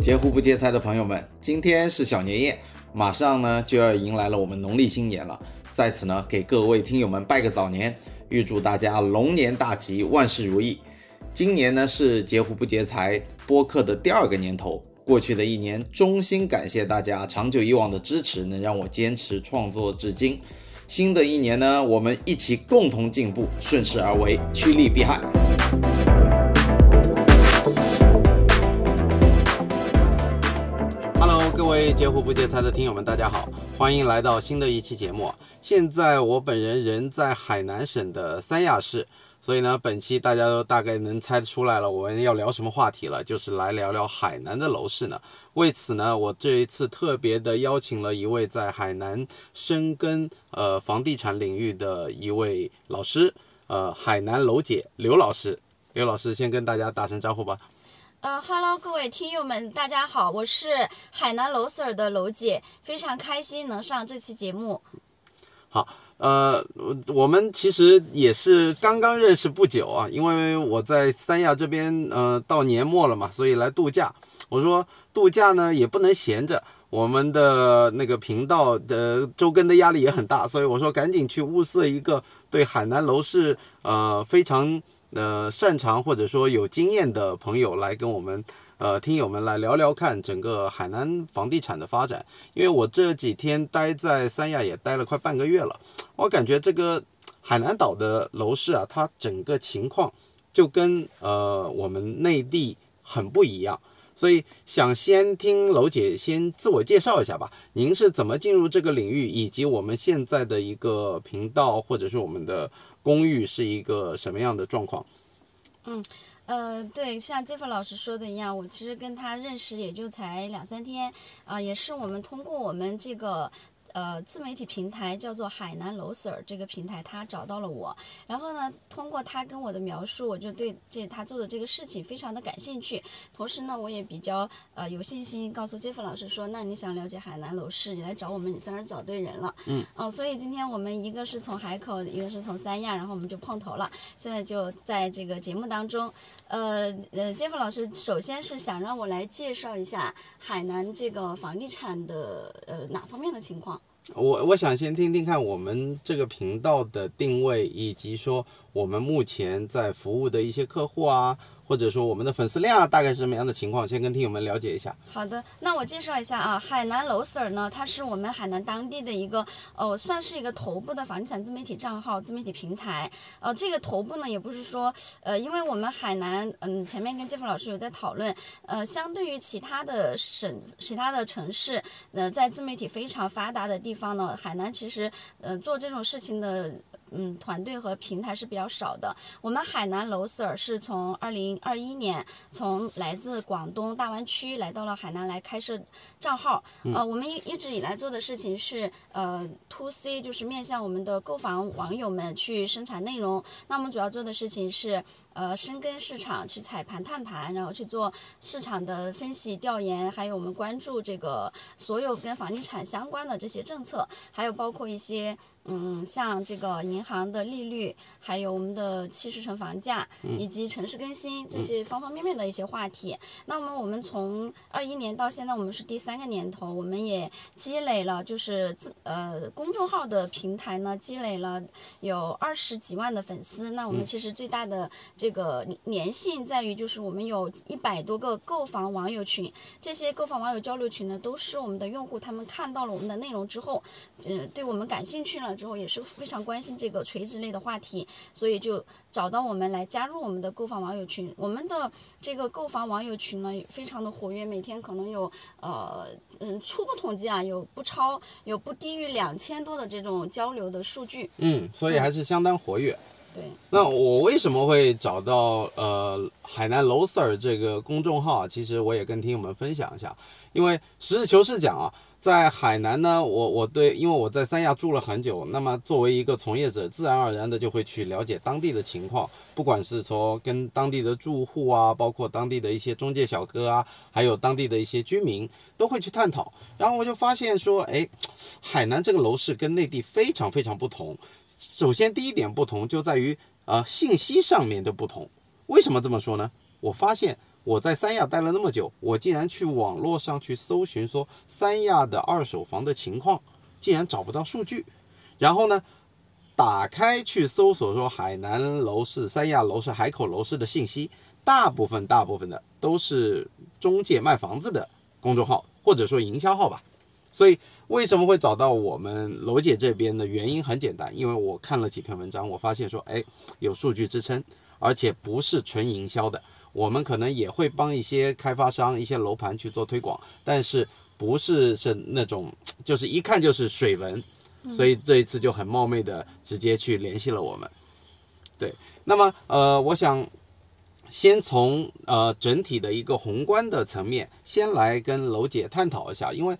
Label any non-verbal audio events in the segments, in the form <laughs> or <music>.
截胡不接菜的朋友们，今天是小年夜，马上呢就要迎来了我们农历新年了。在此呢，给各位听友们拜个早年，预祝大家龙年大吉，万事如意。今年呢是截胡不接财播客的第二个年头，过去的一年，衷心感谢大家长久以往的支持，能让我坚持创作至今。新的一年呢，我们一起共同进步，顺势而为，趋利避害。位截胡不接财的听友们，大家好，欢迎来到新的一期节目。现在我本人人在海南省的三亚市。所以呢，本期大家都大概能猜得出来了，我们要聊什么话题了，就是来聊聊海南的楼市呢。为此呢，我这一次特别的邀请了一位在海南深耕呃房地产领域的一位老师，呃，海南楼姐刘老师。刘老师先跟大家打声招呼吧。呃哈喽，各位听友们，大家好，我是海南楼 Sir 的楼姐，非常开心能上这期节目。好。呃，我们其实也是刚刚认识不久啊，因为我在三亚这边，呃，到年末了嘛，所以来度假。我说度假呢也不能闲着，我们的那个频道的周更的压力也很大，所以我说赶紧去物色一个对海南楼市呃非常呃擅长或者说有经验的朋友来跟我们。呃，听友们来聊聊看整个海南房地产的发展，因为我这几天待在三亚也待了快半个月了，我感觉这个海南岛的楼市啊，它整个情况就跟呃我们内地很不一样，所以想先听楼姐先自我介绍一下吧，您是怎么进入这个领域，以及我们现在的一个频道或者是我们的公寓是一个什么样的状况？嗯。呃，对，像杰夫老师说的一样，我其实跟他认识也就才两三天，啊，也是我们通过我们这个。呃，自媒体平台叫做海南楼 Sir 这个平台，他找到了我，然后呢，通过他跟我的描述，我就对这他做的这个事情非常的感兴趣。同时呢，我也比较呃有信心，告诉 Jeff 老师说，那你想了解海南楼市，你来找我们，你算是找对人了。嗯。哦，所以今天我们一个是从海口，一个是从三亚，然后我们就碰头了。现在就在这个节目当中，呃呃，Jeff 老师首先是想让我来介绍一下海南这个房地产的呃哪方面的情况。我我想先听听看我们这个频道的定位，以及说我们目前在服务的一些客户啊。或者说我们的粉丝量大概是什么样的情况？先跟听友们了解一下。好的，那我介绍一下啊，海南楼 Sir 呢，它是我们海南当地的一个呃，算是一个头部的房地产自媒体账号、自媒体平台。呃，这个头部呢，也不是说呃，因为我们海南，嗯，前面跟杰夫老师有在讨论，呃，相对于其他的省、其他的城市，呃，在自媒体非常发达的地方呢，海南其实呃做这种事情的。嗯，团队和平台是比较少的。我们海南楼 Sir 是从二零二一年从来自广东大湾区来到了海南来开设账号。呃，我们一一直以来做的事情是呃 to C，就是面向我们的购房网友们去生产内容。那我们主要做的事情是。呃，深耕市场去踩盘探盘，然后去做市场的分析调研，还有我们关注这个所有跟房地产相关的这些政策，还有包括一些嗯，像这个银行的利率，还有我们的七十城房价，以及城市更新这些方方面面的一些话题。那么我们从二一年到现在，我们是第三个年头，我们也积累了就是自呃公众号的平台呢，积累了有二十几万的粉丝。那我们其实最大的这个粘性在于，就是我们有一百多个购房网友群，这些购房网友交流群呢，都是我们的用户，他们看到了我们的内容之后，嗯，对我们感兴趣了之后，也是非常关心这个垂直类的话题，所以就找到我们来加入我们的购房网友群。我们的这个购房网友群呢，非常的活跃，每天可能有呃嗯初步统计啊，有不超有不低于两千多的这种交流的数据。嗯，所以还是相当活跃。那我为什么会找到呃海南楼 Sir 这个公众号？其实我也跟听友们分享一下，因为实事求是讲啊。在海南呢，我我对，因为我在三亚住了很久，那么作为一个从业者，自然而然的就会去了解当地的情况，不管是从跟当地的住户啊，包括当地的一些中介小哥啊，还有当地的一些居民，都会去探讨。然后我就发现说，哎，海南这个楼市跟内地非常非常不同。首先第一点不同就在于，呃，信息上面的不同。为什么这么说呢？我发现我在三亚待了那么久，我竟然去网络上去搜寻说三亚的二手房的情况，竟然找不到数据。然后呢，打开去搜索说海南楼市、三亚楼市、海口楼市的信息，大部分大部分的都是中介卖房子的公众号或者说营销号吧。所以为什么会找到我们楼姐这边的原因很简单，因为我看了几篇文章，我发现说，哎，有数据支撑，而且不是纯营销的。我们可能也会帮一些开发商、一些楼盘去做推广，但是不是是那种就是一看就是水文，所以这一次就很冒昧的直接去联系了我们。对，那么呃，我想先从呃整体的一个宏观的层面，先来跟楼姐探讨一下，因为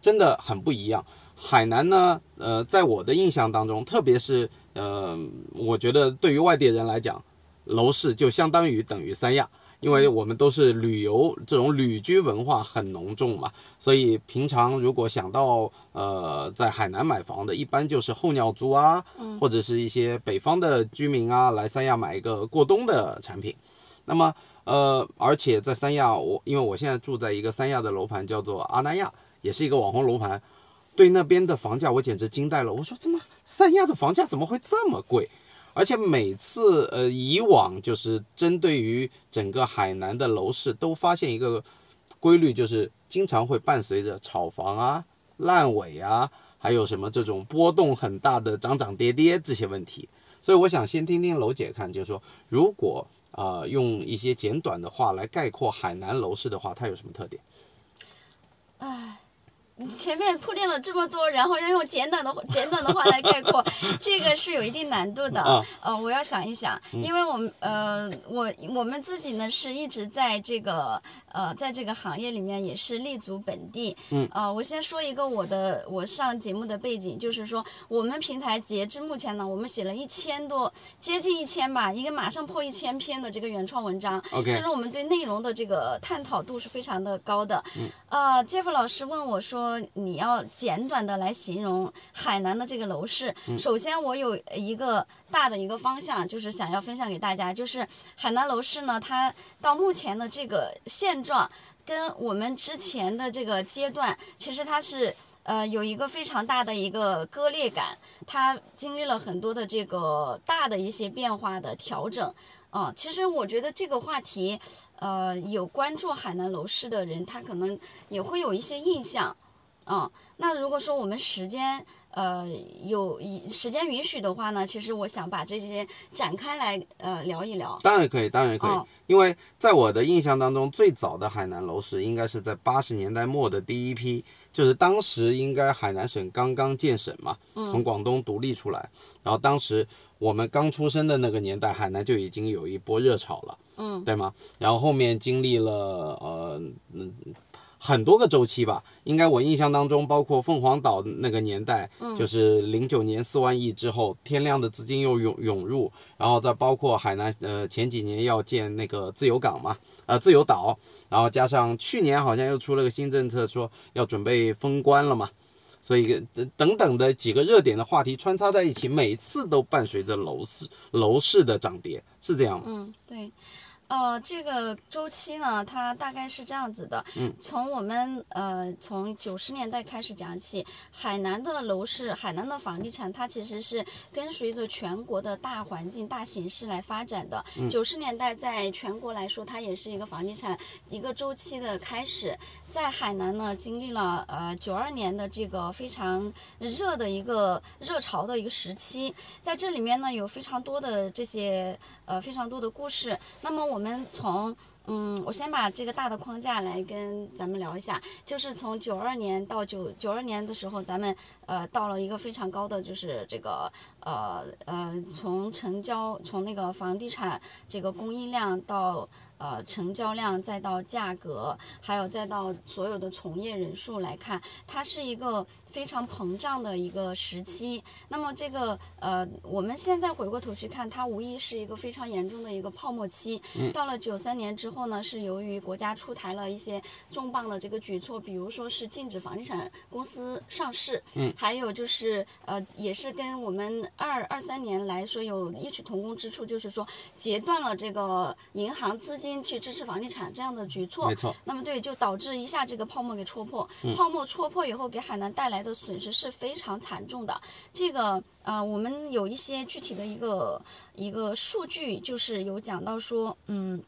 真的很不一样。海南呢，呃，在我的印象当中，特别是呃，我觉得对于外地人来讲，楼市就相当于等于三亚，因为我们都是旅游这种旅居文化很浓重嘛，所以平常如果想到呃在海南买房的，一般就是候鸟族啊，或者是一些北方的居民啊，来三亚买一个过冬的产品。那么呃，而且在三亚，我因为我现在住在一个三亚的楼盘，叫做阿那亚，也是一个网红楼盘。对那边的房价，我简直惊呆了。我说，怎么三亚的房价怎么会这么贵？而且每次，呃，以往就是针对于整个海南的楼市，都发现一个规律，就是经常会伴随着炒房啊、烂尾啊，还有什么这种波动很大的涨涨跌跌这些问题。所以我想先听听楼姐看，就是说，如果啊用一些简短的话来概括海南楼市的话，它有什么特点？唉。你前面铺垫了这么多，然后要用简短的简短的话来概括，<laughs> 这个是有一定难度的。呃，我要想一想，因为我们呃，我我们自己呢是一直在这个呃，在这个行业里面也是立足本地。嗯。呃，我先说一个我的我上节目的背景，就是说我们平台截至目前呢，我们写了一千多，接近一千吧，应该马上破一千篇的这个原创文章。OK。就是我们对内容的这个探讨度是非常的高的。嗯。呃，Jeff 老师问我说。你要简短的来形容海南的这个楼市。嗯首先，我有一个大的一个方向，就是想要分享给大家，就是海南楼市呢，它到目前的这个现状，跟我们之前的这个阶段，其实它是呃有一个非常大的一个割裂感，它经历了很多的这个大的一些变化的调整。嗯，其实我觉得这个话题，呃，有关注海南楼市的人，他可能也会有一些印象。嗯，那如果说我们时间呃有时间允许的话呢，其实我想把这些展开来呃聊一聊。当然可以，当然可以，因为在我的印象当中，最早的海南楼市应该是在八十年代末的第一批，就是当时应该海南省刚刚建省嘛，从广东独立出来，然后当时我们刚出生的那个年代，海南就已经有一波热潮了，嗯，对吗？然后后面经历了呃嗯。很多个周期吧，应该我印象当中，包括凤凰岛那个年代，就是零九年四万亿之后，天量的资金又涌涌入，然后再包括海南，呃，前几年要建那个自由港嘛，呃，自由岛，然后加上去年好像又出了个新政策，说要准备封关了嘛，所以等等的几个热点的话题穿插在一起，每次都伴随着楼市楼市的涨跌，是这样吗？嗯，对。呃，这个周期呢，它大概是这样子的。嗯，从我们呃从九十年代开始讲起，海南的楼市，海南的房地产，它其实是跟随着全国的大环境、大形势来发展的。九十年代在全国来说，它也是一个房地产一个周期的开始。在海南呢，经历了呃九二年的这个非常热的一个热潮的一个时期，在这里面呢，有非常多的这些呃非常多的故事。那么我。我们从嗯，我先把这个大的框架来跟咱们聊一下，就是从九二年到九九二年的时候，咱们呃到了一个非常高的，就是这个呃呃，从成交从那个房地产这个供应量到。呃，成交量再到价格，还有再到所有的从业人数来看，它是一个非常膨胀的一个时期。那么这个呃，我们现在回过头去看，它无疑是一个非常严重的一个泡沫期。到了九三年之后。呢，是由于国家出台了一些重磅的这个举措，比如说是禁止房地产公司上市，嗯，还有就是呃，也是跟我们二二三年来说有异曲同工之处，就是说截断了这个银行资金去支持房地产这样的举措没，错，那么对，就导致一下这个泡沫给戳破。泡沫戳破以后，给海南带来的损失是非常惨重的。这个呃，我们有一些具体的一个一个数据，就是有讲到说，嗯。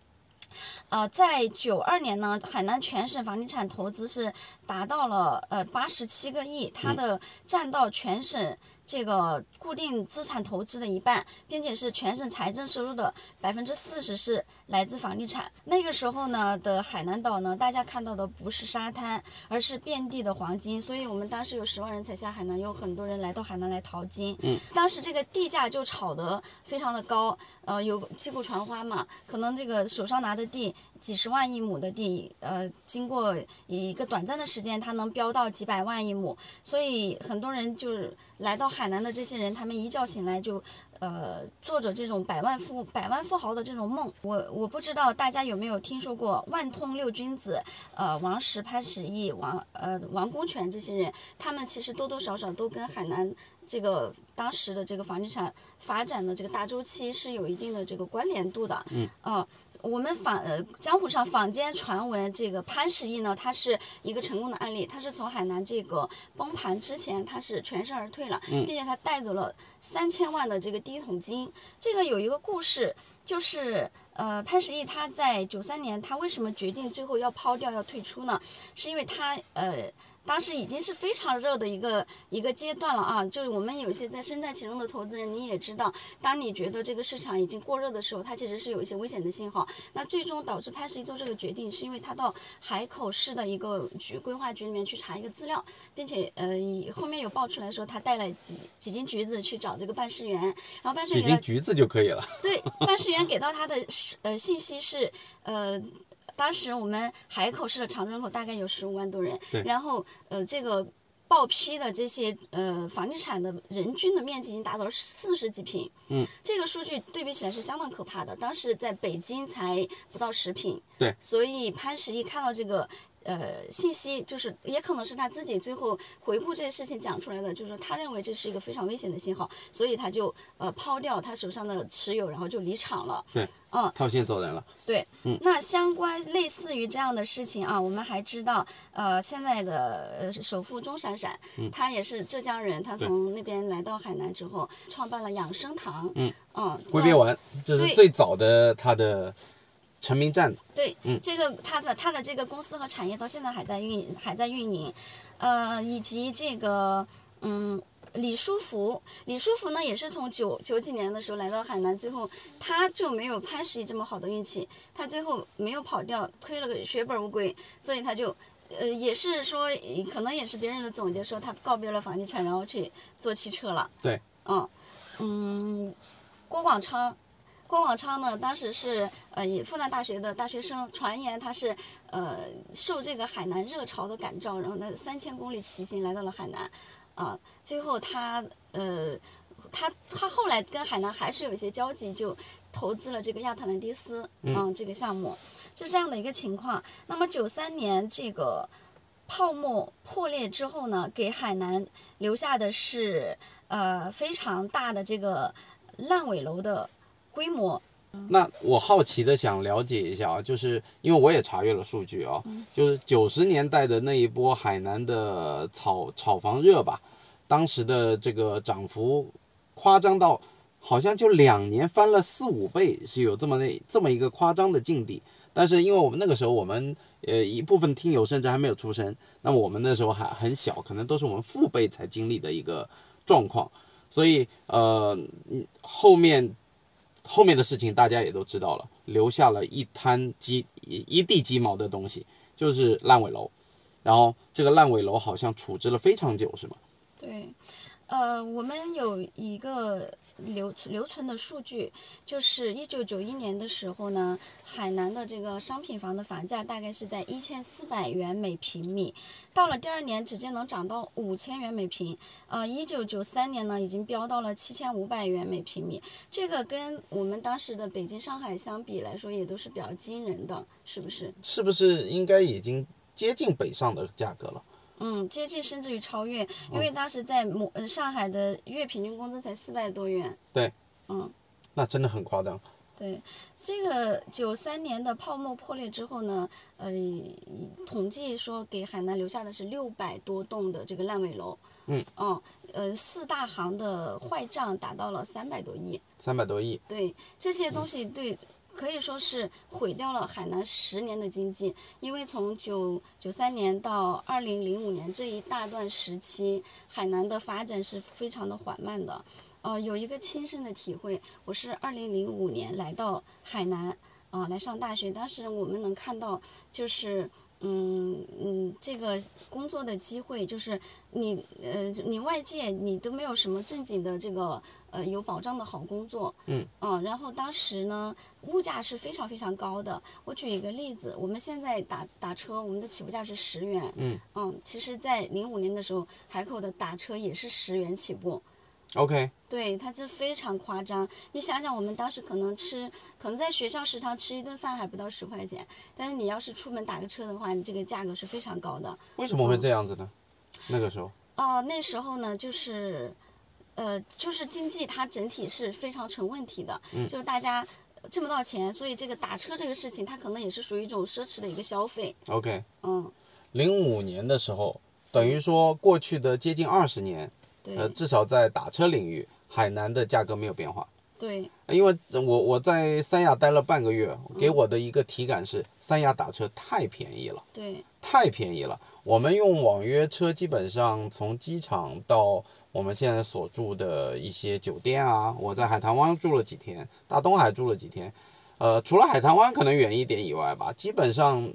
呃，在九二年呢，海南全省房地产投资是达到了呃八十七个亿，它的占到全省这个固定资产投资的一半，并且是全省财政收入的百分之四十是来自房地产。那个时候呢的海南岛呢，大家看到的不是沙滩，而是遍地的黄金。所以我们当时有十万人才下海南，有很多人来到海南来淘金。嗯，当时这个地价就炒得非常的高，呃，有击鼓传花嘛，可能这个手上拿的地几十万一亩的地，呃，经过一个短暂的时间，它能飙到几百万一亩，所以很多人就是来到海南的这些人，他们一觉醒来就。呃，做着这种百万富百万富豪的这种梦，我我不知道大家有没有听说过万通六君子，呃，王石、潘石屹、王呃王功权这些人，他们其实多多少少都跟海南这个当时的这个房地产发展的这个大周期是有一定的这个关联度的。嗯。呃，我们坊呃江湖上坊间传闻，这个潘石屹呢，他是一个成功的案例，他是从海南这个崩盘之前，他是全身而退了，并且他带走了三千万的这个第一桶金。这个有一个故事，就是呃潘石屹他在九三年，他为什么决定最后要抛掉要退出呢？是因为他呃。当时已经是非常热的一个一个阶段了啊，就是我们有一些在身在其中的投资人，你也知道，当你觉得这个市场已经过热的时候，它其实是有一些危险的信号。那最终导致潘石屹做这个决定，是因为他到海口市的一个局规划局里面去查一个资料，并且呃以后面有爆出来说他带了几几斤橘子去找这个办事员，然后办事员几斤橘子就可以了。对，办事员给到他的是呃信息是呃。当时我们海口市的常住人口大概有十五万多人，然后呃这个报批的这些呃房地产的人均的面积已经达到了四十几平，嗯，这个数据对比起来是相当可怕的。当时在北京才不到十平，对，所以潘石屹看到这个。呃，信息就是也可能是他自己最后回顾这些事情讲出来的，就是他认为这是一个非常危险的信号，所以他就呃抛掉他手上的持有，然后就离场了。对，嗯，套现走人了。对，嗯那相关类似于这样的事情啊，我们还知道，呃，现在的呃首富钟闪闪，嗯他也是浙江人，他从那边来到海南之后，创办了养生堂，嗯嗯，龟鳖丸，这是最早的他的成名站。对，嗯这个他的他的这个公司和产业到现在还在运还在运营，呃，以及这个嗯。李书福，李书福呢也是从九九几年的时候来到海南，最后他就没有潘石屹这么好的运气，他最后没有跑掉，亏了个血本无归，所以他就，呃，也是说，呃可能也是别人的总结说他告别了房地产，然后去做汽车了。对，嗯嗯，郭广昌，郭广昌呢，当时是呃以复旦大学的大学生，传言他是呃受这个海南热潮的感召，然后呢三千公里骑行来到了海南，啊、最后他呃他他后来跟海南还是有一些交集，就投资了这个亚特兰蒂斯，嗯、这个项目是这样的一个情况。那么九三年这个泡沫破裂之后呢，给海南留下的是呃非常大的这个烂尾楼的规模。那我好奇的想了解一下啊，就是因为我也查阅了数据啊，就是九十年代的那一波海南的炒炒房热吧，当时的这个涨幅夸张到好像就两年翻了四五倍，是有这么那这么一个夸张的境地。但是因为我们那个时候我们呃一部分听友甚至还没有出生，那么我们那时候还很小，可能都是我们父辈才经历的一个状况，所以呃嗯后面后面的事情大家也都知道了，留下了一滩鸡一地鸡毛的东西，就是烂尾楼。然后这个烂尾楼好像处置了非常久，是吗？对，呃，我们有一个留留存的数据，就是一九九一年的时候呢，海南的这个商品房的房价大概是在一千四百元每平米，到了第二年直接能涨到五千元每平，呃，一九九三年呢已经飙到了七千五百元每平米，这个跟我们当时的北京、上海相比来说，也都是比较惊人的，是不是？是不是应该已经接近北上的价格了？嗯，接近甚至于超越，因为当时在某呃上海的月平均工资才四百多元。对，嗯，那真的很夸张。对，这个九三年的泡沫破裂之后呢，呃，统计说给海南留下的是六百多栋的这个烂尾楼。嗯。嗯，呃，四大行的坏账达到了三百多亿。三百多亿。对，这些东西对。可以说是毁掉了海南十年的经济，因为从九九三年到二零零五年这一大段时期，海南的发展是非常的缓慢的。呃，有一个亲身的体会，我是二零零五年来到海南，啊，来上大学，当时我们能看到就是。嗯嗯，这个工作的机会就是你呃，你外界你都没有什么正经的这个呃有保障的好工作。嗯。嗯，然后当时呢，物价是非常非常高的。我举一个例子，我们现在打打车，我们的起步价是十元。嗯。嗯，其实，在零五年的时候，海口的打车也是十元起步。OK，对，它这非常夸张。你想想，我们当时可能吃，可能在学校食堂吃一顿饭还不到十块钱，但是你要是出门打个车的话，你这个价格是非常高的。为什么会这样子呢？那个时候？哦，那时候呢，就是，呃，就是经济它整体是非常成问题的，就是大家挣不到钱，所以这个打车这个事情，它可能也是属于一种奢侈的一个消费。OK，嗯，零五年的时候，等于说过去的接近二十年。呃，至少在打车领域，海南的价格没有变化。对，因为我我在三亚待了半个月，给我的一个体感是，三亚打车太便宜了。对，太便宜了。我们用网约车，基本上从机场到我们现在所住的一些酒店啊，我在海棠湾住了几天，大东海住了几天，呃，除了海棠湾可能远一点以外吧，基本上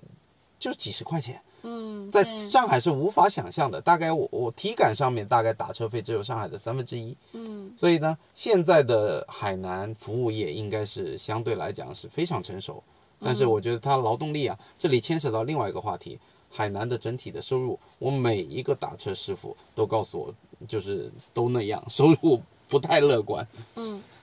就几十块钱。嗯，在上海是无法想象的，大概我我体感上面大概打车费只有上海的三分之一。嗯，所以呢，现在的海南服务业应该是相对来讲是非常成熟，但是我觉得它劳动力啊，这里牵扯到另外一个话题，海南的整体的收入，我每一个打车师傅都告诉我，就是都那样，收入不太乐观。嗯。<laughs>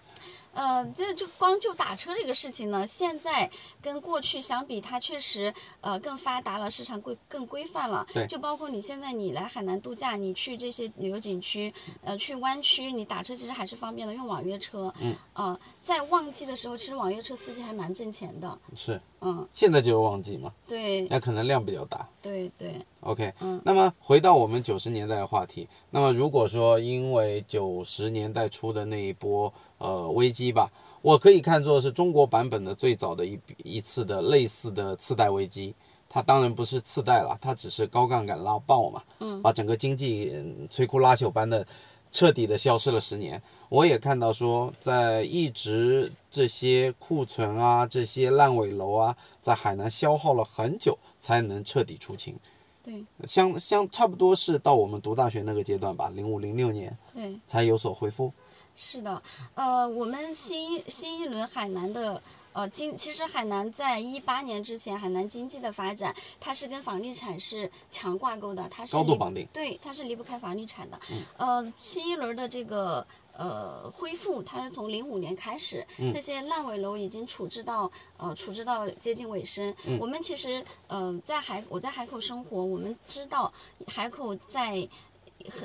呃，这就光就打车这个事情呢，现在跟过去相比，它确实呃更发达了，市场规更规范了。对。就包括你现在你来海南度假，你去这些旅游景区，呃，去湾区，你打车其实还是方便的，用网约车。嗯。啊，在旺季的时候，其实网约车司机还蛮挣钱的。是。嗯。现在就是旺季嘛。对。那可能量比较大。对对。OK。嗯。那么回到我们九十年代的话题，那么如果说因为九十年代初的那一波呃危机吧。我可以看作是中国版本的最早的一一次的类似的次贷危机，它当然不是次贷了，它只是高杠杆拉爆嘛，嗯，把整个经济摧枯拉朽般的彻底的消失了十年。我也看到说，在一直这些库存啊、这些烂尾楼啊，在海南消耗了很久才能彻底出清。对，相相差不多是到我们读大学那个阶段吧，零五零六年，对，才有所恢复。是的，呃，我们新新一轮海南的呃经，其实海南在一八年之前，海南经济的发展，它是跟房地产是强挂钩的，它是高度绑定，对，它是离不开房地产的。嗯呃，新一轮的这个呃恢复，它是从零五年开始，这些烂尾楼已经处置到呃处置到接近尾声。我们其实呃在海我在海口生活，我们知道海口在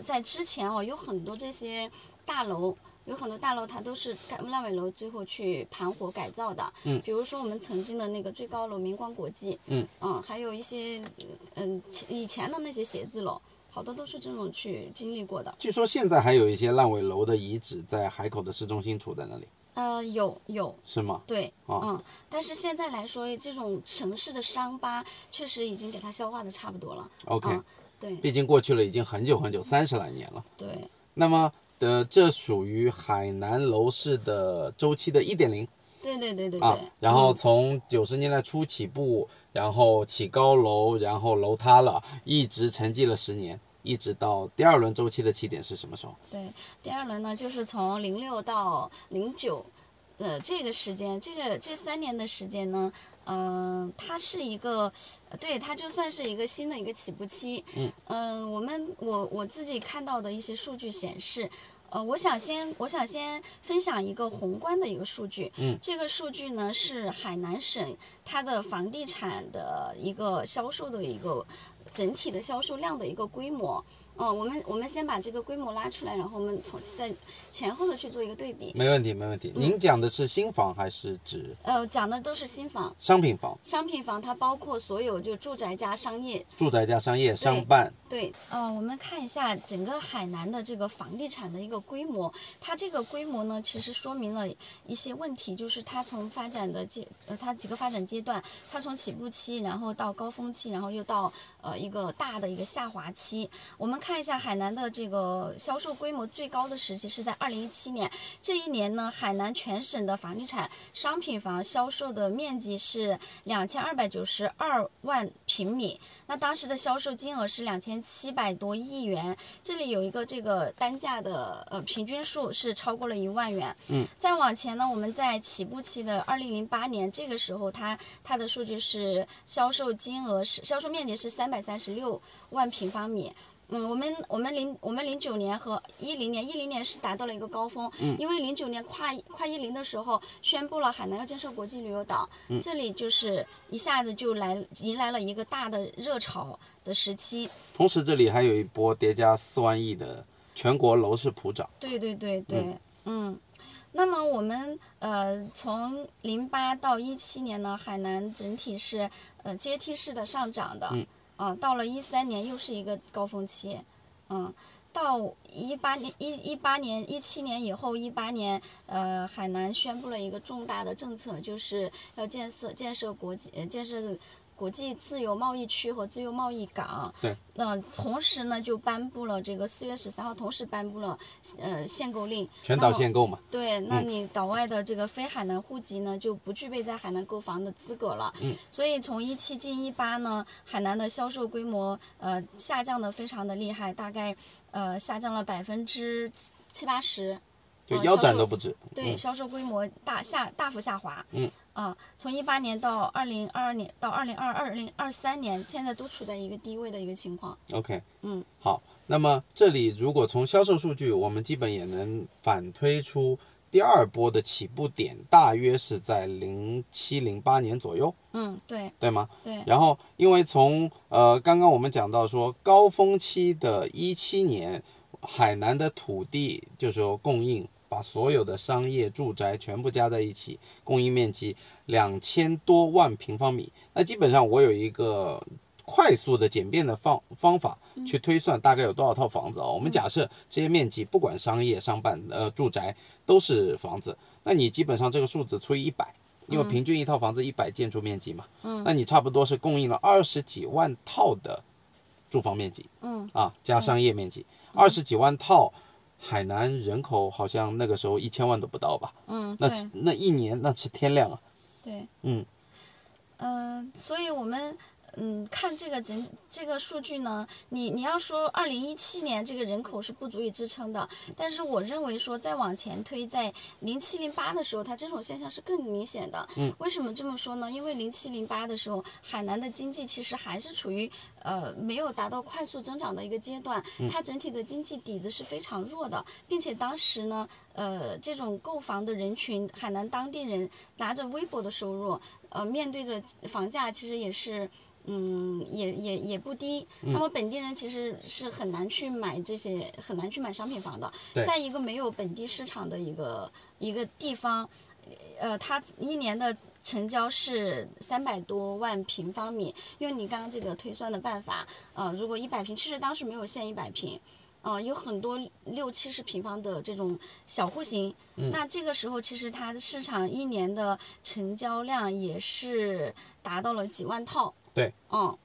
在之前哦有很多这些大楼。有很多大楼，它都是烂尾楼，最后去盘活改造的。嗯，比如说我们曾经的那个最高楼明光国际。嗯嗯，还有一些嗯以前的那些写字楼，好多都是这种去经历过的。据说现在还有一些烂尾楼的遗址在海口的市中心处在那里。呃，有有。是吗？对，嗯，但是现在来说，这种城市的伤疤确实已经给它消化的差不多了。OK，对，毕竟过去了已经很久很久，三十来年了。对。那么。的这属于海南楼市的周期的一点零，对对对对啊，然后从九十年代初起步，然后起高楼，然后楼塌了，一直沉寂了十年，一直到第二轮周期的起点是什么时候？对，第二轮呢，就是从零六到零九，呃，这个时间，这个这三年的时间呢，嗯、它是一个，呃对，它就算是一个新的一个起步期。嗯、我们我我自己看到的一些数据显示。呃，我想先，我想先分享一个宏观的一个数据。嗯，这个数据呢是海南省它的房地产的一个销售的一个整体的销售量的一个规模。嗯，我们我们先把这个规模拉出来，然后我们从在前后的去做一个对比。没问题，没问题。您讲的是新房还是指呃，讲的都是新房、商品房？商品房，它包括所有就住宅加商业。住宅加商业商办，对，呃，我们看一下整个海南的这个房地产的一个规模，它这个规模呢，其实说明了一些问题，就是它从发展的阶，呃，它几个发展阶段，它从起步期，然后到高峰期，然后又到呃一个大的一个下滑期。我们看一下海南的这个销售规模最高的时期是在二零一七年，这一年呢，海南全省的房地产商品房销售的面积是两千二百九十二万平米，那当时的销售金额是两千七百多亿元，这里有一个这个单价的呃平均数是超过了一万元。嗯，再往前呢，我们在起步期的二零零八年，这个时候它它的数据是销售金额是销售面积是三百三十六万平方米。嗯，我们我们零我们零九年和一零年，一零年是达到了一个高峰，嗯因为零九年跨跨一零的时候宣布了海南要建设国际旅游岛，嗯这里就是一下子就来迎来了一个大的热潮的时期。同时这里还有一波叠加四万亿的全国楼市普涨。对对对对，嗯。那么我们呃从零八到一七年呢，海南整体是呃阶梯式的上涨的，嗯啊，到了一三年又是一个高峰期，嗯，到一八年一一八年一七年以后，一八年呃海南宣布了一个重大的政策，就是要建设建设国际建设国际自由贸易区和自由贸易港。对。那、同时呢，就颁布了这个四月十三号，同时颁布了呃限购令。全岛限购嘛，对，那你岛外的这个非海南户籍呢，就不具备在海南购房的资格了。嗯。所以从一七进一八呢，海南的销售规模呃下降的非常的厉害，大概呃下降了百分之七七八十。就腰斩都不止。对，嗯销售规模大下大幅下滑。嗯。啊，从一八年到二零二二年到二零二二零二三年，现在都处在一个低位的一个情况。OK，嗯，好，那么这里如果从销售数据，我们基本也能反推出第二波的起步点，大约是在零七零八年左右，嗯，对对吗？对。然后，因为从呃刚刚我们讲到说高峰期的一七年，海南的土地就是说供应，把所有的商业、住宅全部加在一起，供应面积两千多万平方米。那基本上我有一个快速的简便的方方法去推算大概有多少套房子啊、我们假设这些面积不管商业、商办、呃住宅都是房子，那你基本上这个数字除以一百。因为平均一套房子一百建筑面积嘛，嗯。那你差不多是供应了二十几万套的住房面积嗯。啊，加商业面积，二十几万套，海南人口好像那个时候一千万都不到吧？嗯，对那是那一年那是天量啊，对。嗯嗯、所以我们嗯看这个整这个数据呢，你你要说二零一七年这个人口是不足以支撑的，但是我认为说再往前推，在零七零八的时候，它这种现象是更明显的。嗯，为什么这么说呢？因为零七零八的时候，海南的经济其实还是处于呃没有达到快速增长的一个阶段，它整体的经济底子是非常弱的，并且当时呢，呃，这种购房的人群，海南当地人拿着微薄的收入，呃，面对着房价其实也是。嗯，也也也不低。那么本地人其实是很难去买这些，很难去买商品房的。在一个没有本地市场的一个一个地方，呃，它一年的成交是三百多万平方米。用你刚刚这个推算的办法，呃，如果一百平，其实当时没有限一百平。呃，有很多六七十平方的这种小户型，那这个时候其实它的市场一年的成交量也是达到了几万套。对，嗯，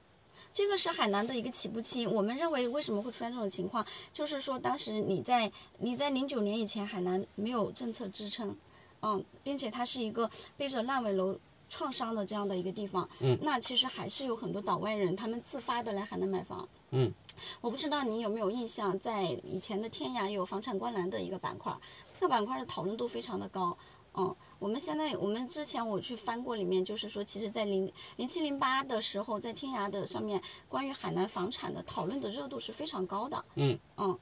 这个是海南的一个起步期。我们认为为什么会出现这种情况，就是说当时你在你在零九年以前，海南没有政策支撑，嗯，并且它是一个背着烂尾楼。创伤的这样的一个地方，嗯那其实还是有很多岛外人他们自发的来海南买房。嗯，我不知道你有没有印象，在以前的天涯有房产观澜的一个板块，这个板块的讨论度非常的高。嗯，我们现在我们之前我去翻过里面，就是说，其实，在零零七零八的时候，在天涯的上面，关于海南房产的讨论的热度是非常高的。嗯嗯，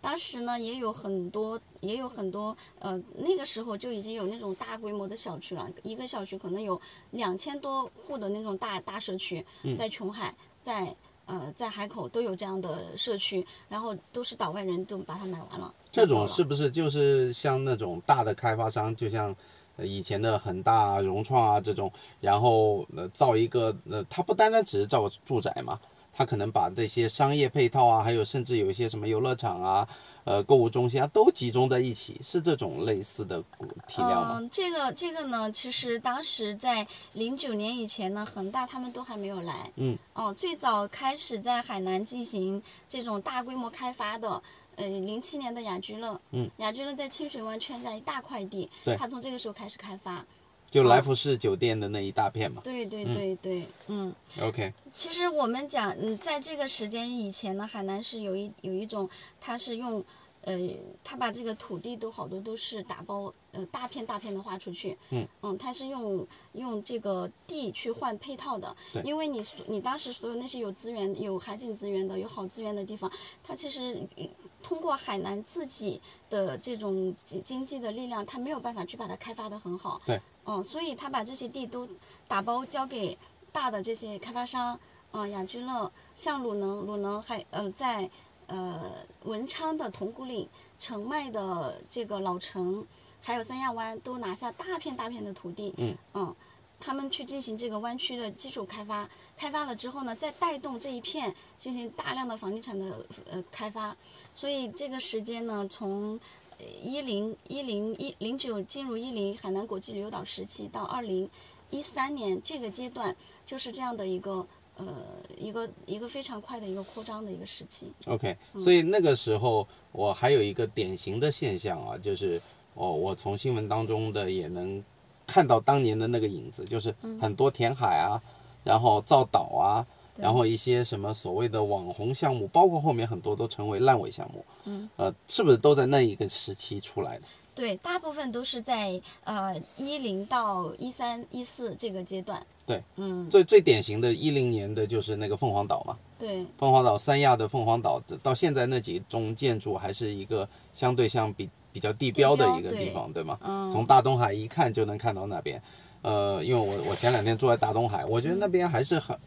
当时呢也有很多，也有很多，呃，那个时候就已经有那种大规模的小区了，一个小区可能有两千多户的那种大大社区，在琼海，在呃在海口都有这样的社区，然后都是岛外人都把它买完了。这种是不是就是像那种大的开发商，就像呃以前的恒大、融创啊这种，然后呃造一个呃，它不单单只是造住宅嘛，它可能把这些商业配套啊，还有甚至有一些什么游乐场啊、呃购物中心啊，都集中在一起，是这种类似的体量吗？嗯，这个这个呢，其实当时在零九年以前呢，恒大他们都还没有来。嗯。哦，最早开始在海南进行这种大规模开发的，呃，零七年的雅居乐。嗯。雅居乐在清水湾圈下一大块地，对它从这个时候开始开发。就来福士酒店的那一大片嘛。对对对对，嗯。OK，其实我们讲，嗯，在这个时间以前呢，海南是有一有一种，它是用，呃，它把这个土地都好多都是打包，呃，大片大片的划出去。嗯。嗯，它是用用这个地去换配套的对，因为你所你当时所有那些有资源、有海景资源的、有好资源的地方，它其实嗯通过海南自己的这种经经济的力量，他没有办法去把它开发的很好。对。嗯，所以他把这些地都打包交给大的这些开发商，嗯，雅居乐、像鲁能、鲁能还呃在呃文昌的铜鼓岭、澄迈的这个老城，还有三亚湾都拿下大片大片的土地，嗯他们去进行这个湾区的基础开发，开发了之后呢，再带动这一片进行大量的房地产的呃开发，所以这个时间呢，从一零一零一零九进入一零海南国际旅游岛时期到二零一三年这个阶段，就是这样的一个呃一个一个非常快的一个扩张的一个时期。OK，所以那个时候我还有一个典型的现象啊，就是哦，我从新闻当中的也能看到当年的那个影子，就是很多填海啊，然后造岛啊，然后一些什么所谓的网红项目，包括后面很多都成为烂尾项目，嗯，呃，是不是都在那一个时期出来的？对，大部分都是在呃一零到一三一四这个阶段。对，嗯，最最典型的一零年的就是那个凤凰岛嘛，对，凤凰岛三亚的凤凰岛，到现在那几栋建筑还是一个相对像比比较地标的一个地方，对吗？嗯，从大东海一看就能看到那边。呃，因为我我前两天住在大东海，我觉得那边还是很、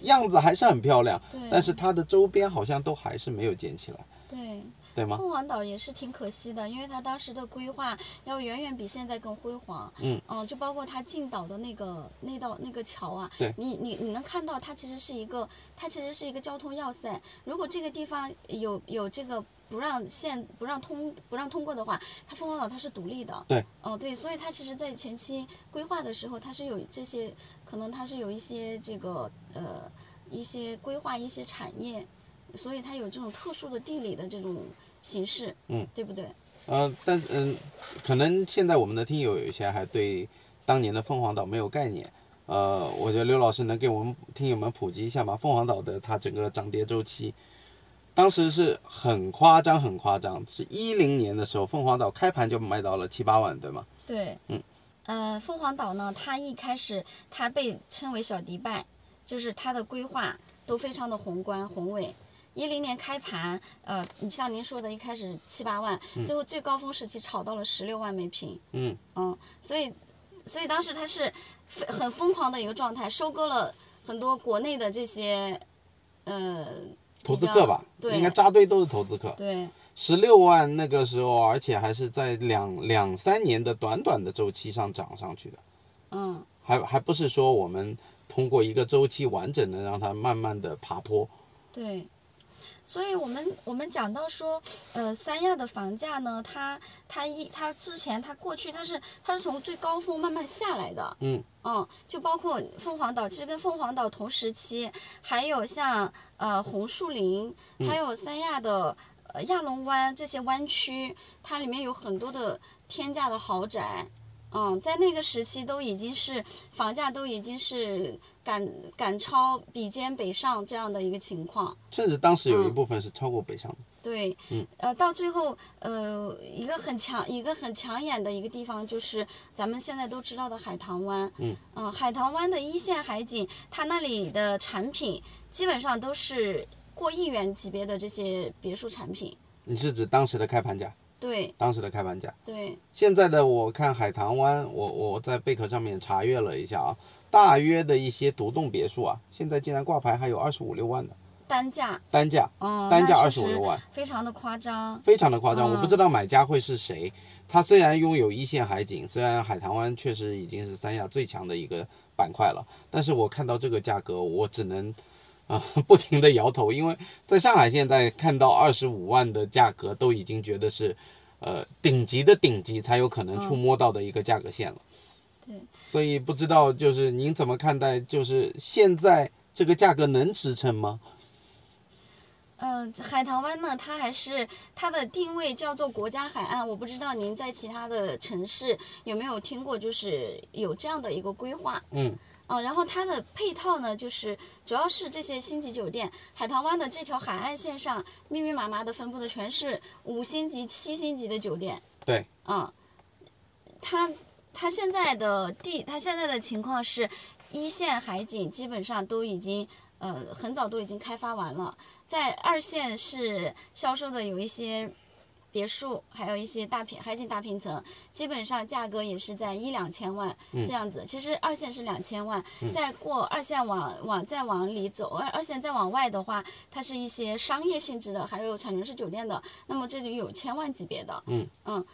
样子还是很漂亮，但是它的周边好像都还是没有建起来，对。对吗？凤凰岛也是挺可惜的，因为它当时的规划要远远比现在更辉煌。嗯，就包括它进岛的那个那道那个桥啊，对你你你能看到它其实是一个，它其实是一个交通要塞。如果这个地方有有这个不让线不让通不让通过的话，它凤凰岛它是独立的。对。哦，对，所以它其实在前期规划的时候，它是有这些可能它是有一些这个呃一些规划一些产业，所以它有这种特殊的地理的这种形式，嗯，对不对？呃，但嗯、可能现在我们的听友有一些还对当年的凤凰岛没有概念。呃，我觉得刘老师能给我们听友们普及一下吗？凤凰岛的它整个涨跌周期，当时是很夸张，很夸张，是一零年的时候，凤凰岛开盘就卖到了七八万，对吗？对，嗯，呃，凤凰岛呢，它一开始它被称为小迪拜，就是它的规划都非常的宏观宏伟。一零年开盘，呃，你像您说的，一开始七八万，最后最高峰时期炒到了十六万每平，嗯。嗯，所以，所以当时它是非很疯狂的一个状态，收割了很多国内的这些，呃，投资客吧，对。应该扎堆都是投资客。对。十六万那个时候，而且还是在两两三年的短短的周期上涨上去的，嗯，还还不是说我们通过一个周期完整的让它慢慢的爬坡。对，所以我们我们讲到说，呃，三亚的房价呢，它它一它之前它过去它是它是从最高峰慢慢下来的，嗯。嗯，就包括凤凰岛，其实跟凤凰岛同时期，还有像呃红树林，还有三亚的呃亚龙湾这些湾区，它里面有很多的天价的豪宅。嗯，在那个时期都已经是房价都已经是赶赶超比肩北上这样的一个情况。甚至当时有一部分是超过北上的。对，呃，到最后，呃，一个很强、一个很抢眼的一个地方，就是咱们现在都知道的海棠湾。嗯。嗯，海棠湾的一线海景，它那里的产品基本上都是过亿元级别的这些别墅产品。你是指当时的开盘价？对。当时的开盘价。对。现在的我看海棠湾，我我在贝壳上面查阅了一下啊，大约的一些独栋别墅啊，现在竟然挂牌还有二十五六万的。单价，单价，哦，单价二十五六万，非常的夸张，非常的夸张。我不知道买家会是谁。他虽然拥有一线海景，虽然海棠湾确实已经是三亚最强的一个板块了，但是我看到这个价格，我只能啊 <laughs> 不停的摇头，因为在上海现在看到二十五万的价格，都已经觉得是呃顶级的顶级才有可能触摸到的一个价格线了。对，所以不知道就是您怎么看待，就是现在这个价格能支撑吗？嗯，海棠湾呢，它还是它的定位叫做国家海岸。我不知道您在其他的城市有没有听过，就是有这样的一个规划。嗯。啊，然后它的配套呢，就是主要是这些星级酒店。海棠湾的这条海岸线上，密密麻麻的分布的全是五星级、七星级的酒店。对。嗯。它它现在的地，它现在的情况是，一线海景基本上都已经呃很早都已经开发完了。在二线是销售的有一些别墅，还有一些大平海景大平层，基本上价格也是在一两千万这样子。其实二线是两千万，再过二线往往再往里走，二二线再往外的话，它是一些商业性质的，还有产权式酒店的，那么这里有千万级别的。嗯嗯。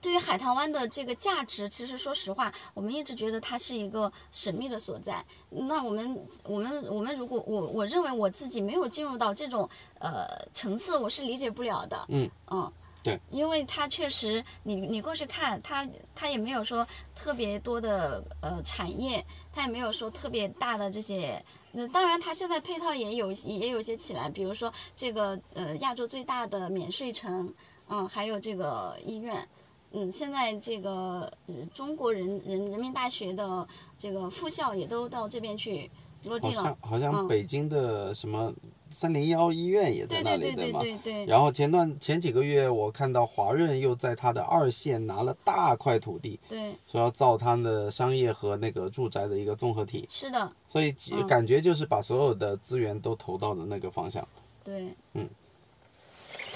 对于海棠湾的这个价值，其实说实话，我们一直觉得它是一个神秘的所在。那我们，我们，我们如果我我认为我自己没有进入到这种呃层次，我是理解不了的。嗯嗯，对，因为它确实，你你过去看它，它也没有说特别多的呃产业，它也没有说特别大的这些。那当然，它现在配套也有也有一些起来，比如说这个呃亚洲最大的免税城，嗯，还有这个医院。嗯，现在这个中国人人人民大学的这个附校也都到这边去落地了。好像好像北京的什么三零幺医院也在那里。对对对对对。然后前段前几个月，我看到华润又在它的二线拿了大块土地，对，说要造它的商业和那个住宅的一个综合体。是的。所以感觉就是把所有的资源都投到了那个方向。对。嗯。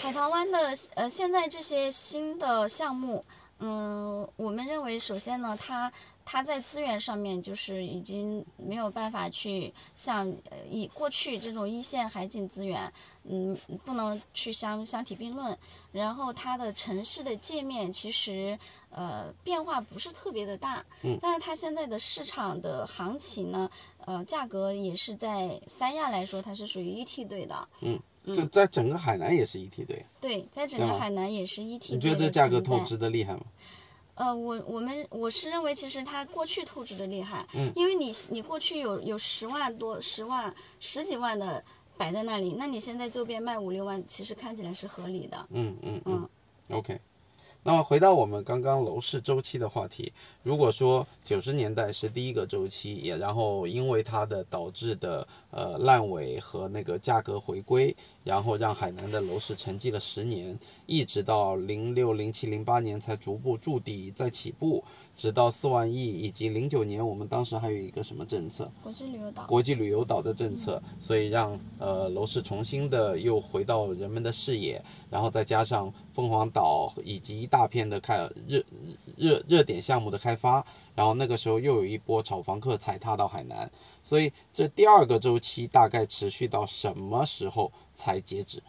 海棠湾的呃，现在这些新的项目，嗯，我们认为首先呢，它它在资源上面就是已经没有办法去像呃以过去这种一线海景资源，嗯，不能去相相提并论。然后它的城市的界面其实呃变化不是特别的大，嗯，但是它现在的市场的行情呢，呃，价格也是在三亚来说，它是属于一梯队的，嗯。这在整个海南也是一梯队。对，在整个海南也是一梯队。你觉得这价格透支的厉害吗？呃，我我们我是认为，其实它过去透支的厉害。嗯。因为你你过去有有十万多、十万、十几万的摆在那里，那你现在周边卖五六万，其实看起来是合理的。嗯嗯嗯。OK。那么回到我们刚刚楼市周期的话题，如果说九十年代是第一个周期，也然后因为它的导致的呃烂尾和那个价格回归，然后让海南的楼市沉寂了十年，一直到零六、零七、零八年才逐步筑底再起步。直到四万亿，以及零九年，我们当时还有一个什么政策？国际旅游岛。国际旅游岛的政策，所以让呃楼市重新的又回到人们的视野，然后再加上凤凰岛以及一大片的开热热热点项目的开发，然后那个时候又有一波炒房客踩踏到海南，所以这第二个周期大概持续到什么时候才截止？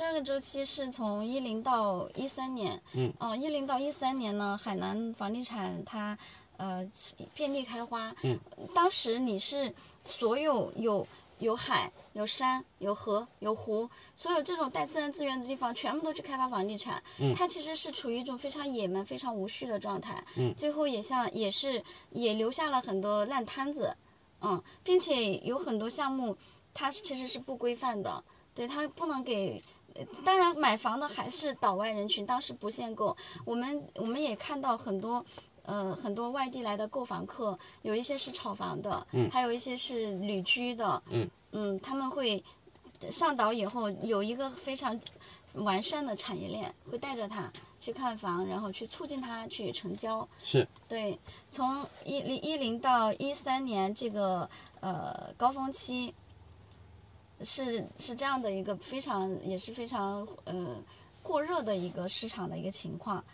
第二个周期是从一零到一三年，嗯，哦，一零到一三年呢，海南房地产它呃遍地开花，嗯，当时你是所有有有海、有山、有河、有湖，所有这种带自然资源的地方，全部都去开发房地产，嗯，它其实是处于一种非常野蛮、非常无序的状态，嗯，最后也像也是也留下了很多烂摊子，嗯，并且有很多项目它其实是不规范的，对它不能给。当然，买房的还是岛外人群，当时不限购。我们我们也看到很多呃，很多外地来的购房客，有一些是炒房的，嗯还有一些是旅居的，嗯他们会上岛以后有一个非常完善的产业链，会带着他去看房，然后去促进他去成交。是，对，从一零一零到一三年这个呃高峰期，是是这样的一个非常也是非常呃过热的一个市场的一个情况。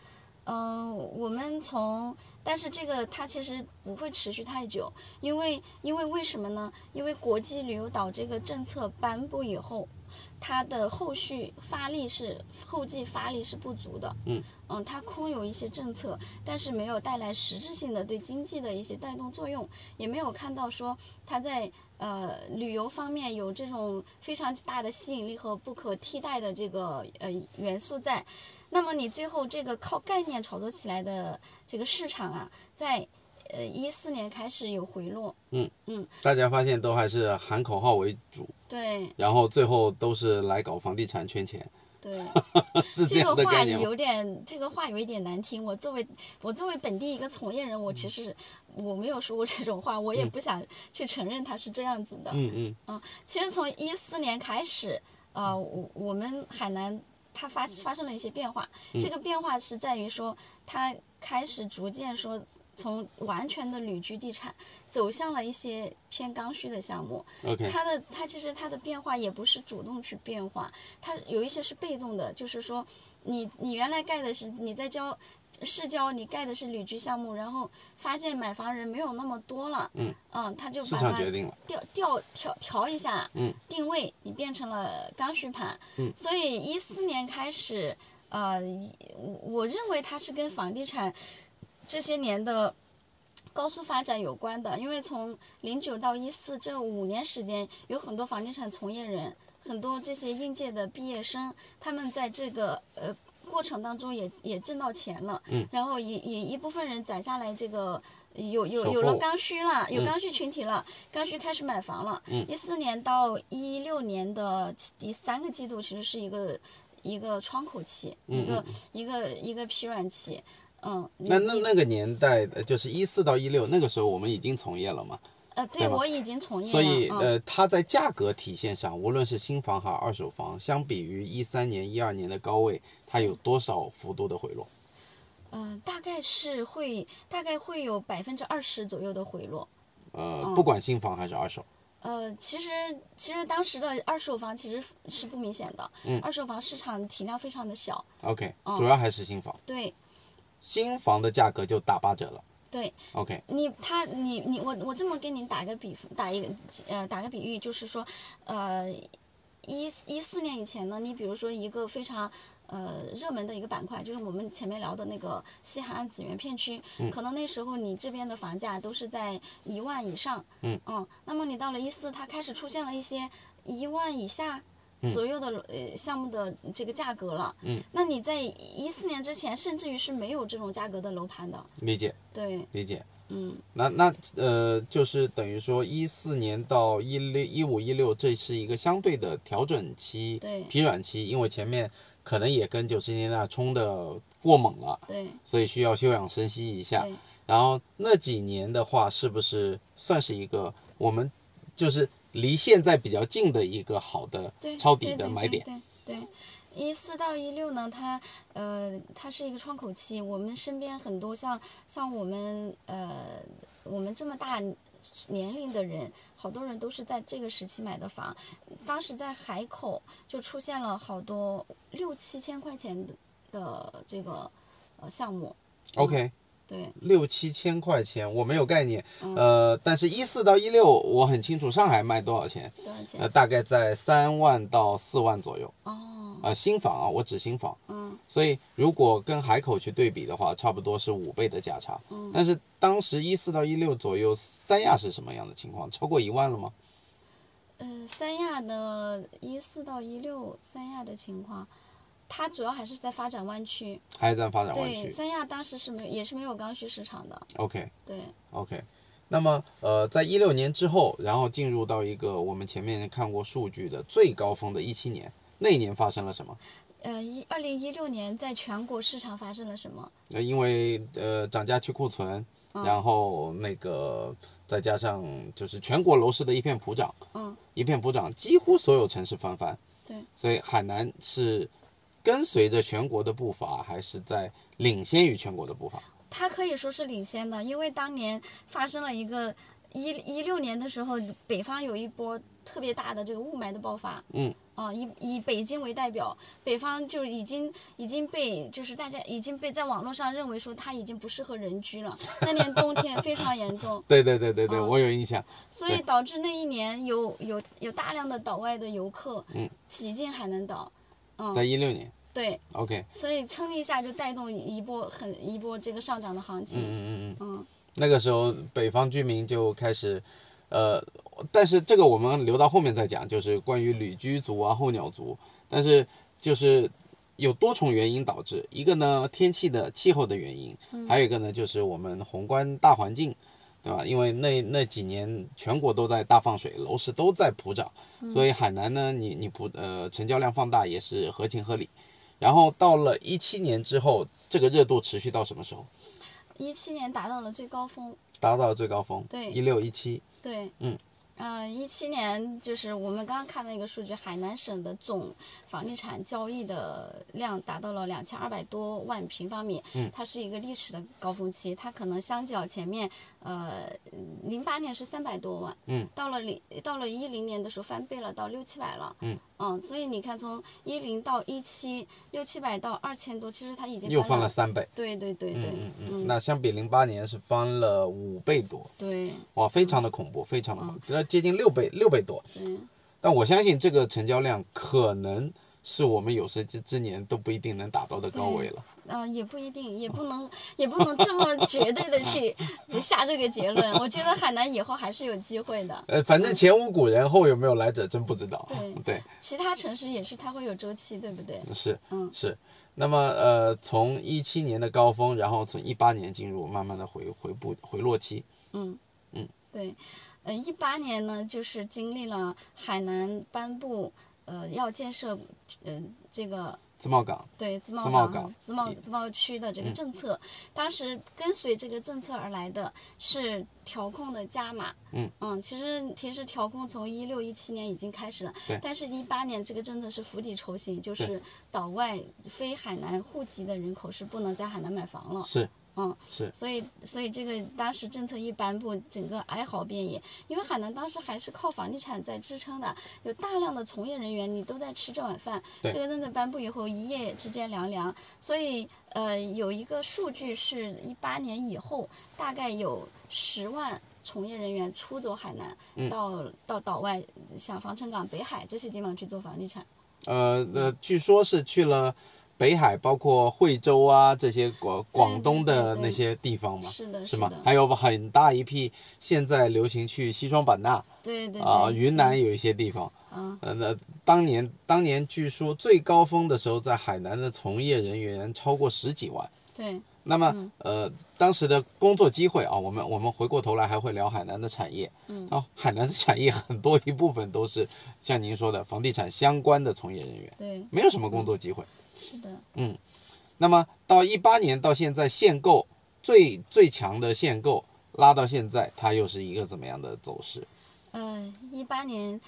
嗯、我们从，但是这个它其实不会持续太久，因为因为为什么呢？因为国际旅游岛这个政策颁布以后，它的后续发力是后继发力是不足的。嗯嗯，它空有一些政策，但是没有带来实质性的对经济的一些带动作用，也没有看到说它在呃旅游方面有这种非常大的吸引力和不可替代的这个呃元素在。那么你最后这个靠概念炒作起来的这个市场啊，在呃一四年开始有回落，嗯。嗯。大家发现都还是喊口号为主，对。然后最后都是来搞房地产圈钱，对。<laughs> 是这这个话？有点，这个话有一点难听。我作为我作为本地一个从业人，我其实我没有说过这种话，我也不想去承认它是这样子的。嗯嗯其实从一四年开始，呃，我我们海南它发发生了一些变化。嗯这个变化是在于说，它开始逐渐说从完全的旅居地产走向了一些偏刚需的项目。，OK，它的它其实它的变化也不是主动去变化，它有一些是被动的，就是说你你原来盖的是你在交市郊你盖的是旅居项目，然后发现买房人没有那么多了，嗯他就把它调调调调一下，嗯定位你变成了刚需盘，嗯所以一四年开始，呃，我我认为它是跟房地产这些年的高速发展有关的，因为从零九到一四这五年时间，有很多房地产从业人，很多这些应届的毕业生，他们在这个呃过程当中也也挣到钱了，嗯然后也也一部分人攒下来这个。有有有了刚需了，有嗯刚需群体了，刚需开始买房了。嗯一四年到一六年的第三个季度，其实是一个一个窗口期，嗯一个嗯一个一个疲软期。嗯，那那那个年代呃就是一四到一六，那个时候我们已经从业了嘛，呃，对对我已经从业了，所以嗯、呃，它在价格体现上，无论是新房还是二手房，相比于一三年、一二年的高位，它有多少幅度的回落？嗯、大概是会大概会有百分之二十左右的回落。呃，嗯。不管新房还是二手，呃，其实其实当时的二手房其实是不明显的，嗯。二手房市场体量非常的小，OK，嗯。主要还是新房，对新房的价格就打八折了。对，OK，你他你你我我这么给你打个比打一个呃打个比喻，就是说，呃，一一四年以前呢，你比如说一个非常呃热门的一个板块，就是我们前面聊的那个西海岸紫园片区，可能那时候你这边的房价都是在一万以上，嗯那么你到了一四，它开始出现了一些一万以下。左右的呃项目的这个价格了，嗯，那你在一四年之前，甚至于是没有这种价格的楼盘的，理解。对，理解。嗯，那那呃，就是等于说一四年到一六一五一六，这是一个相对的调整期、对。疲软期，因为前面可能也跟九十年代冲的过猛了，对。所以需要休养生息一下。对。然后那几年的话，是不是算是一个我们就是离现在比较近的一个好的，抄底的买点？对对对，一四到一六呢，它呃它是一个窗口期。我们身边很多像像我们呃我们这么大年龄的人，好多人都是在这个时期买的房。当时在海口就出现了好多六七千块钱的的这个呃项目。OK，对，六七千块钱我没有概念，嗯呃，但是一四到一六我很清楚，上海卖多少钱？多少钱？呃，大概在三万到四万左右。哦，呃，新房啊，我指新房。嗯所以如果跟海口去对比的话，差不多是五倍的价差。嗯。但是当时一四到一六左右，三亚是什么样的情况？超过一万了吗？呃，三亚的一四到一六，三亚的情况，它主要还是在发展湾区。还是在发展湾对，区三亚当时是没也是没有刚需市场的。？OK 对，OK。那么呃，在一六年之后，然后进入到一个我们前面看过数据的最高峰的一七年，那一年发生了什么？呃，一二零一六年在全国市场发生了什么？呃，因为呃涨价去库存，嗯然后那个再加上就是全国楼市的一片普涨，嗯，一片普涨，几乎所有城市翻番，对，所以海南是跟随着全国的步伐，还是在领先于全国的步伐？它可以说是领先的，因为当年发生了一个一一六年的时候，北方有一波特别大的这个雾霾的爆发。嗯。啊、以以北京为代表，北方就已经已经被就是大家已经被在网络上认为说它已经不适合人居了。那年冬天非常严重，对对对对对，嗯我有印象。所以导致那一年有有有大量的岛外的游客嗯挤进海南岛。嗯在嗯，一六年对，，OK，所以蹭一下就带动一波很一波这个上涨的行嗯情。嗯嗯嗯，嗯那个时候北方居民就开始，呃，但是这个我们留到后面再讲，就是关于旅居族啊、候鸟族，但是就是有多重原因导致，一个呢天气的气候的原因，还有一个呢就是我们宏观大环境。对吧？因为那那几年全国都在大放水，楼市都在普涨，所以海南呢，你你普呃成交量放大也是合情合理。然后到了一七年之后，这个热度持续到什么时候？一七年达到了最高峰。达到了最高峰，对。一六一七，对，嗯，呃，一七年就是我们刚刚看到一个数据，海南省的总房地产交易的量达到了两千二百多万平方米，嗯。它是一个历史的高峰期，它可能相较前面，呃，零八年是三百多万，嗯，到了零到了一零年的时候翻倍了，到六七百了，嗯。嗯，所以你看从一零到一七，六七百到二千多，其实它已经又翻了了三倍。对对对对，嗯嗯嗯，那相比零八年是翻了五倍多，对。哇，非常的恐怖，非常的恐怖，这接近六倍，六倍多。对。但我相信这个成交量可能是我们有生之之年都不一定能达到的高位了。啊、也不一定，也不能，也不能这么绝对的去 <laughs> 下这个结论。我觉得海南以后还是有机会的，呃，反正前无古人，后有没有来者，真不知道。对对，其他城市也是它会有周期，对不对？是，嗯是。那么呃，从一七年的高峰，然后从一八年进入慢慢的回回步回落期。嗯嗯，对，呃，一八年呢，就是经历了海南颁布呃要建设呃这个自贸港，对自贸港港自贸自贸区的这个嗯政策，当时跟随这个政策而来的是调控的加码。嗯其实其实调控从一六一七年已经开始了对，但是一八年这个政策是釜底抽薪，就是岛外非海南户籍的人口是不能在海南买房了。是，嗯，是所以所以这个当时政策一颁布，整个哀嚎遍野，因为海南当时还是靠房地产在支撑的，有大量的从业人员，你都在吃这碗饭。对这个政策颁布以后，一夜之间凉凉，所以呃有一个数据是一八年以后，大概有十万。从业人员出走海南，嗯到到岛外，像防城港、北海这些地方去做房地产。呃，那据说是去了北海，包括惠州啊这些广广东的那些地方嘛，是的，是吗？还有很大一批现在流行去西双版纳对对对。啊、云南有一些地方。嗯，呃，那当年当年据说最高峰的时候，在海南的从业人员超过十几万。对，那么，嗯呃，当时的工作机会啊，我们我们回过头来还会聊海南的产业。嗯啊，海南的产业很多一部分都是像您说的房地产相关的从业人员，对，没有什么工作机会。是的。嗯那么到一八年到现在，限购最最强的限购拉到现在，它又是一个怎么样的走势？呃，一八年，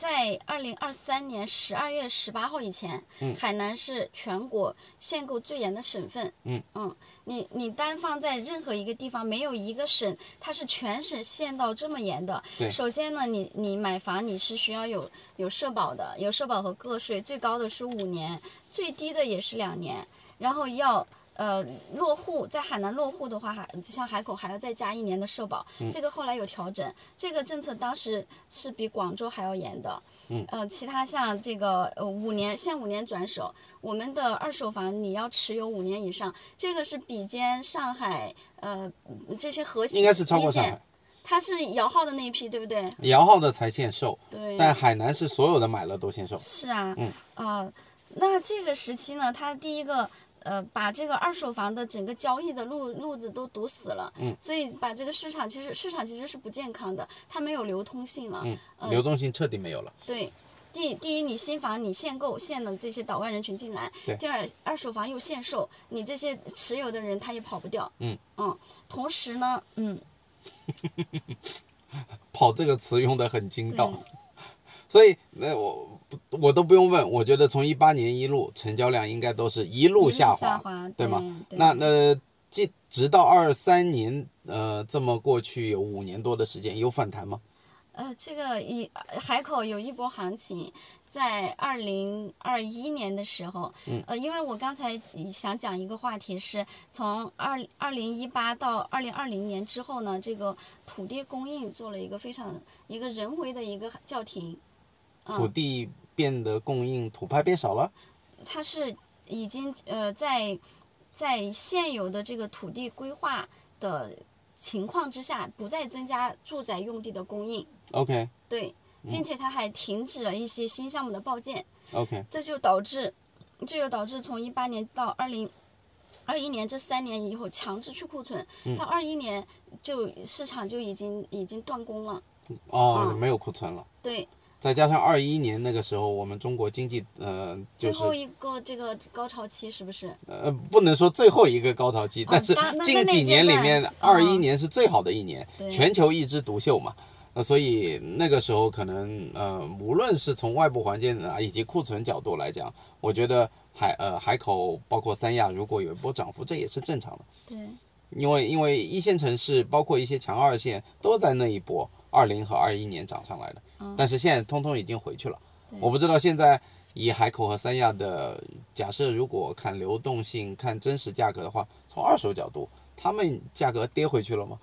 在二零二三年十二月十八号以前，嗯海南是全国限购最严的省份。嗯你你单放在任何一个地方，没有一个省它是全省限到这么严的。对首先呢，你你买房你是需要有有社保的，有社保和个税，最高的是五年，最低的也是两年，然后要。呃，落户在海南落户的话，还像海口还要再加一年的社保，嗯这个后来有调整。这个政策当时是比广州还要严的。嗯。呃，其他像这个呃五年限五年转手，我们的二手房你要持有五年以上，这个是比肩上海呃这些核心应该是超过上海，它是摇号的那一批，对不对？摇号的才限售，对。但海南是所有的买了都限售。是啊，嗯啊、那这个时期呢，它第一个呃，把这个二手房的整个交易的路路子都堵死了，嗯，所以把这个市场其实市场其实是不健康的，它没有流通性了，嗯，呃流动性彻底没有了。对。第第一，你新房你限购限了这些岛外人群进来对；第二，二手房又限售，你这些持有的人他也跑不掉。嗯嗯，同时呢，嗯，<laughs> 跑这个词用的很精到对，所以那我我都不用问，我觉得从一八年一路成交量应该都是一路下滑下下滑，滑对吗？对那那即直到二三年，呃，这么过去有五年多的时间，有反弹吗？呃，这个一海口有一波行情，在二零二一年的时候，嗯呃，因为我刚才想讲一个话题是从二二零一八到二零二零年之后呢，这个土地供应做了一个非常一个人为的一个叫停，土地变得供应，土拍变少了。它是已经呃在在现有的这个土地规划的情况之下，不再增加住宅用地的供应，OK 对，并且它还停止了一些新项目的报建。OK，这就导致，这就导致从一八年到二零二一年这三年以后强制去库存，到二一年就市场就已经已经断供了。哦，嗯没有库存了。对，再加上二一年那个时候，我们中国经济呃就是最后一个这个高潮期是不是？呃不能说最后一个高潮期，但是近几年里面，嗯二一年是最好的一年，对全球一枝独秀嘛。呃，所以那个时候可能呃，无论是从外部环境啊以及库存角度来讲，我觉得海呃海口包括三亚如果有一波涨幅，这也是正常的。对，因为因为一线城市包括一些强二线都在那一波二零和二一年涨上来的，但是现在通通已经回去了。我不知道现在以海口和三亚的假设，如果看流动性、看真实价格的话，从二手角度，他们价格跌回去了吗？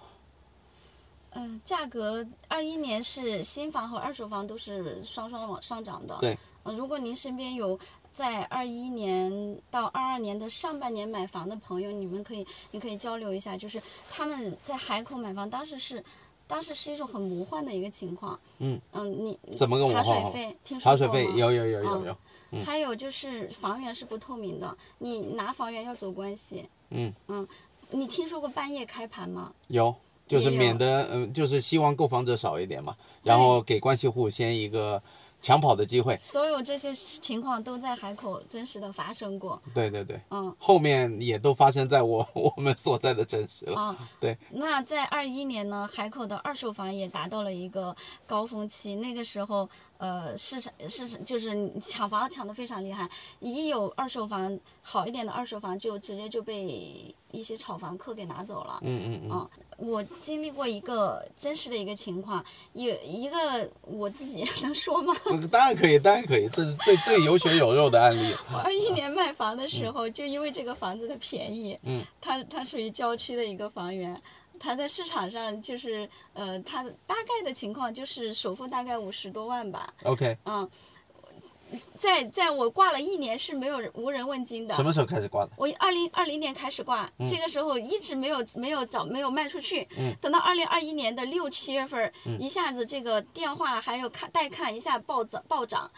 嗯、价格二一年是新房和二手房都是双双往上涨的。对呃，如果您身边有在二一年到二二年的上半年买房的朋友，你们可以，你可以交流一下，就是他们在海口买房，当时是，当时是一种很魔幻的一个情况。嗯嗯，你怎么个魔茶水费？听说茶水费有有有有有，嗯还有就是房源是不透明的，你拿房源要走关系。嗯嗯，你听说过半夜开盘吗？有，就是免得嗯、就是希望购房者少一点嘛，然后给关系户先一个抢跑的机会。所有这些情况都在海口真实的发生过。对对对，嗯后面也都发生在我 <laughs> 我们所在的城市了。啊，对，那在二一年呢，海口的二手房也达到了一个高峰期。那个时候，呃，市场市场就是抢房抢的非常厉害，一有二手房好一点的二手房，就直接就被一些炒房客给拿走了。嗯嗯嗯，嗯，我经历过一个真实的一个情况，有一个我自己 <laughs> 能说吗？当然可以，当然可以，这是最最有血有肉的案例。<laughs> 我二一年卖房的时候，就因为这个房子的便宜，嗯，它它属于郊区的一个房源，它在市场上就是呃，它大概的情况就是首付大概五十多万吧，OK，嗯，在在我挂了一年是没有无人问津的。什么时候开始挂的？我二零二零年开始挂，这个时候一直没有没有找没有卖出去。等到二零二一年的六七月份儿，一下子这个电话还有看带看一下暴涨暴涨。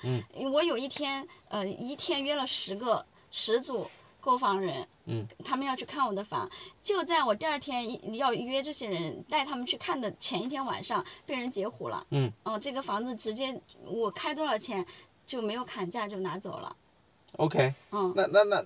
我有一天呃一天约了十个十组购房人，嗯，他们要去看我的房，就在我第二天要约这些人带他们去看的前一天晚上，被人截胡了。嗯，哦、这个房子直接我开多少钱就没有砍价就拿走了。OK，嗯，那那那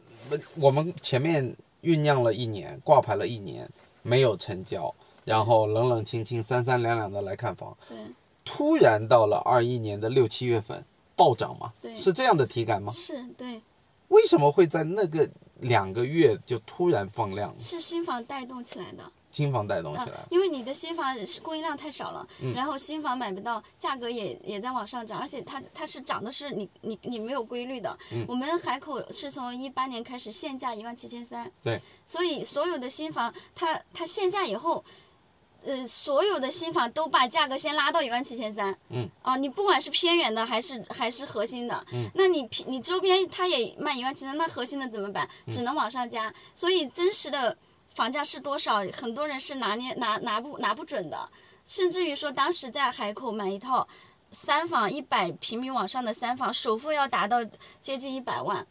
我们前面酝酿了一年，挂牌了一年，没有成交，然后冷冷清清、三三两两的来看房，对。突然到了二一年的六七月份暴涨嘛？对是这样的体感吗？是对，为什么会在那个两个月就突然放量，是新房带动起来的。新房带动起来啊？，因为你的新房是供应量太少了，嗯然后新房买不到，价格也也在往上涨，而且它它是涨的是你你你没有规律的。嗯我们海口是从一八年开始限价一万七千三，对，所以所有的新房它它限价以后。呃，所有的新房都把价格先拉到一万七千三。嗯。啊，你不管是偏远的还是还是核心的，嗯，那你偏你周边它也卖一万七千，那核心的怎么办？只能往上加。所以真实的房价是多少，很多人是拿捏拿拿不拿不准的，甚至于说当时在海口买一套三房一百平米往上的三房，首付要达到接近一百万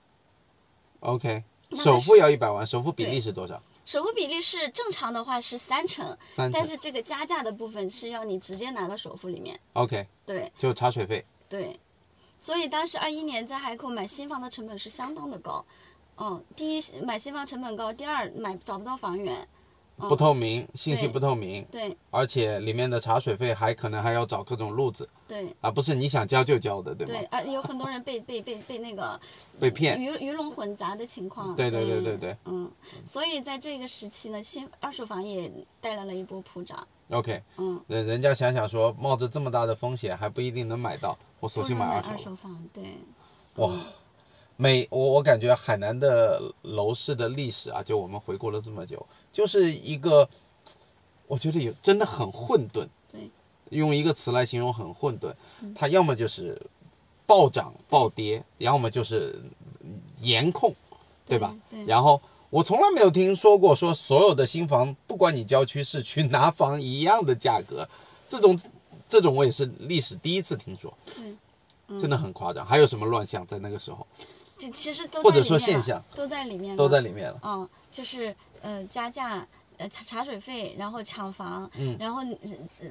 ，OK，首付要一百万，首付比例是多少？首付比例是正常的话是三成，但。是这个加价的部分是要你直接拿到首付里面，OK，对就茶水费。对。所以当时二一年在海口买新房的成本是相当的高，嗯，第一买新房成本高，第二买找不到房源，不透明，信息不透明，对而且里面的茶水费还可能还要找各种路子，对而不是你想交就交的，对吗？对，而有很多人被被被被那个 <laughs> 被骗。鱼鱼龙混杂的情况。对对对对对嗯，所以在这个时期呢，新二手房也带来了一波普涨。OK，嗯，人人家想想说，冒着这么大的风险还不一定能买到，我索性买二手。二手房，对，哇，每我我感觉海南的楼市的历史啊，就我们回顾了这么久，就是一个，我觉得有真的很混沌。对，用一个词来形容很混沌，它要么就是暴涨暴跌，要么就是严控，对吧？对然后我从来没有听说过说所有的新房，不管你郊区市区 <laughs> 拿房一样的价格，这种这种我也是历史第一次听说，对，真的很夸张。还有什么乱象在那个时候这其实都或者在里面了说现象都在里面了，都在里面了？嗯，就是呃加价。呃，茶茶水费，然后抢房，嗯然后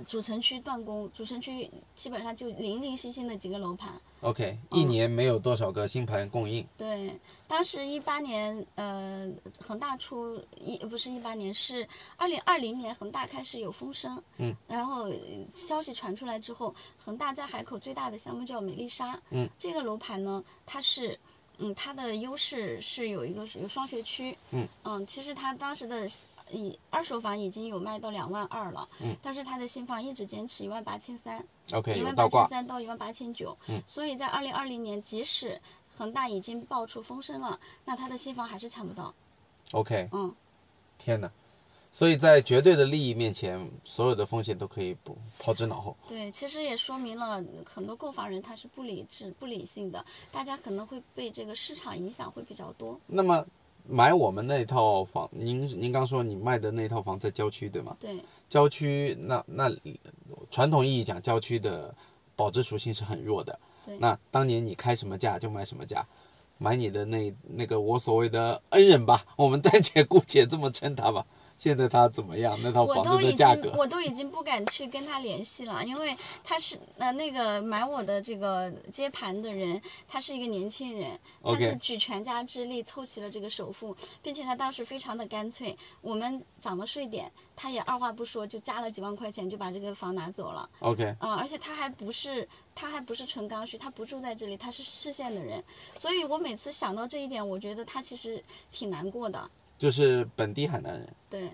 主城区断供，主城区基本上就零零星星的几个楼盘，OK，嗯一年没有多少个新盘供应。对，当时一八年，呃，恒大出一不是一八年，是二零二零年，恒大开始有风声，嗯，然后呃消息传出来之后，恒大在海口最大的项目叫美丽莎，嗯，这个楼盘呢，它是。嗯，它的优势是有一个是有双学区，嗯其实它当时的以二手房已经有卖到两万二了，嗯，但是它的新房一直坚持一万八千三，OK，一万八千。三到一万八千九嗯，所以在二零二零年，即使恒大已经爆出风声了，那它的新房还是抢不到。OK，嗯，天哪！所以在绝对的利益面前，所有的风险都可以不抛之脑后。对，其实也说明了很多购房人他是不理智、不理性的，大家可能会被这个市场影响会比较多。那么买我们那套房，您您刚说你卖的那套房在郊区对吗？对，郊区那那传统意义讲，郊区的保值属性是很弱的。对那当年你开什么价就卖什么价，买你的那那个我所谓的恩人吧，我们暂且姑且这么称他吧。现在他怎么样？那套房我都已子的价格。经我都已经不敢去跟他联系了，因为他是呃那个买我的这个接盘的人，他是一个年轻人，他是举全家之力凑齐了这个首付，并且他当时非常的干脆，我们涨了税点，他也二话不说就加了几万块钱就把这个房拿走了，OK，嗯，而且他还不是他还不是纯刚需，他不住在这里，他是市县的人，所以我每次想到这一点，我觉得他其实挺难过的，就是本地海南人，对，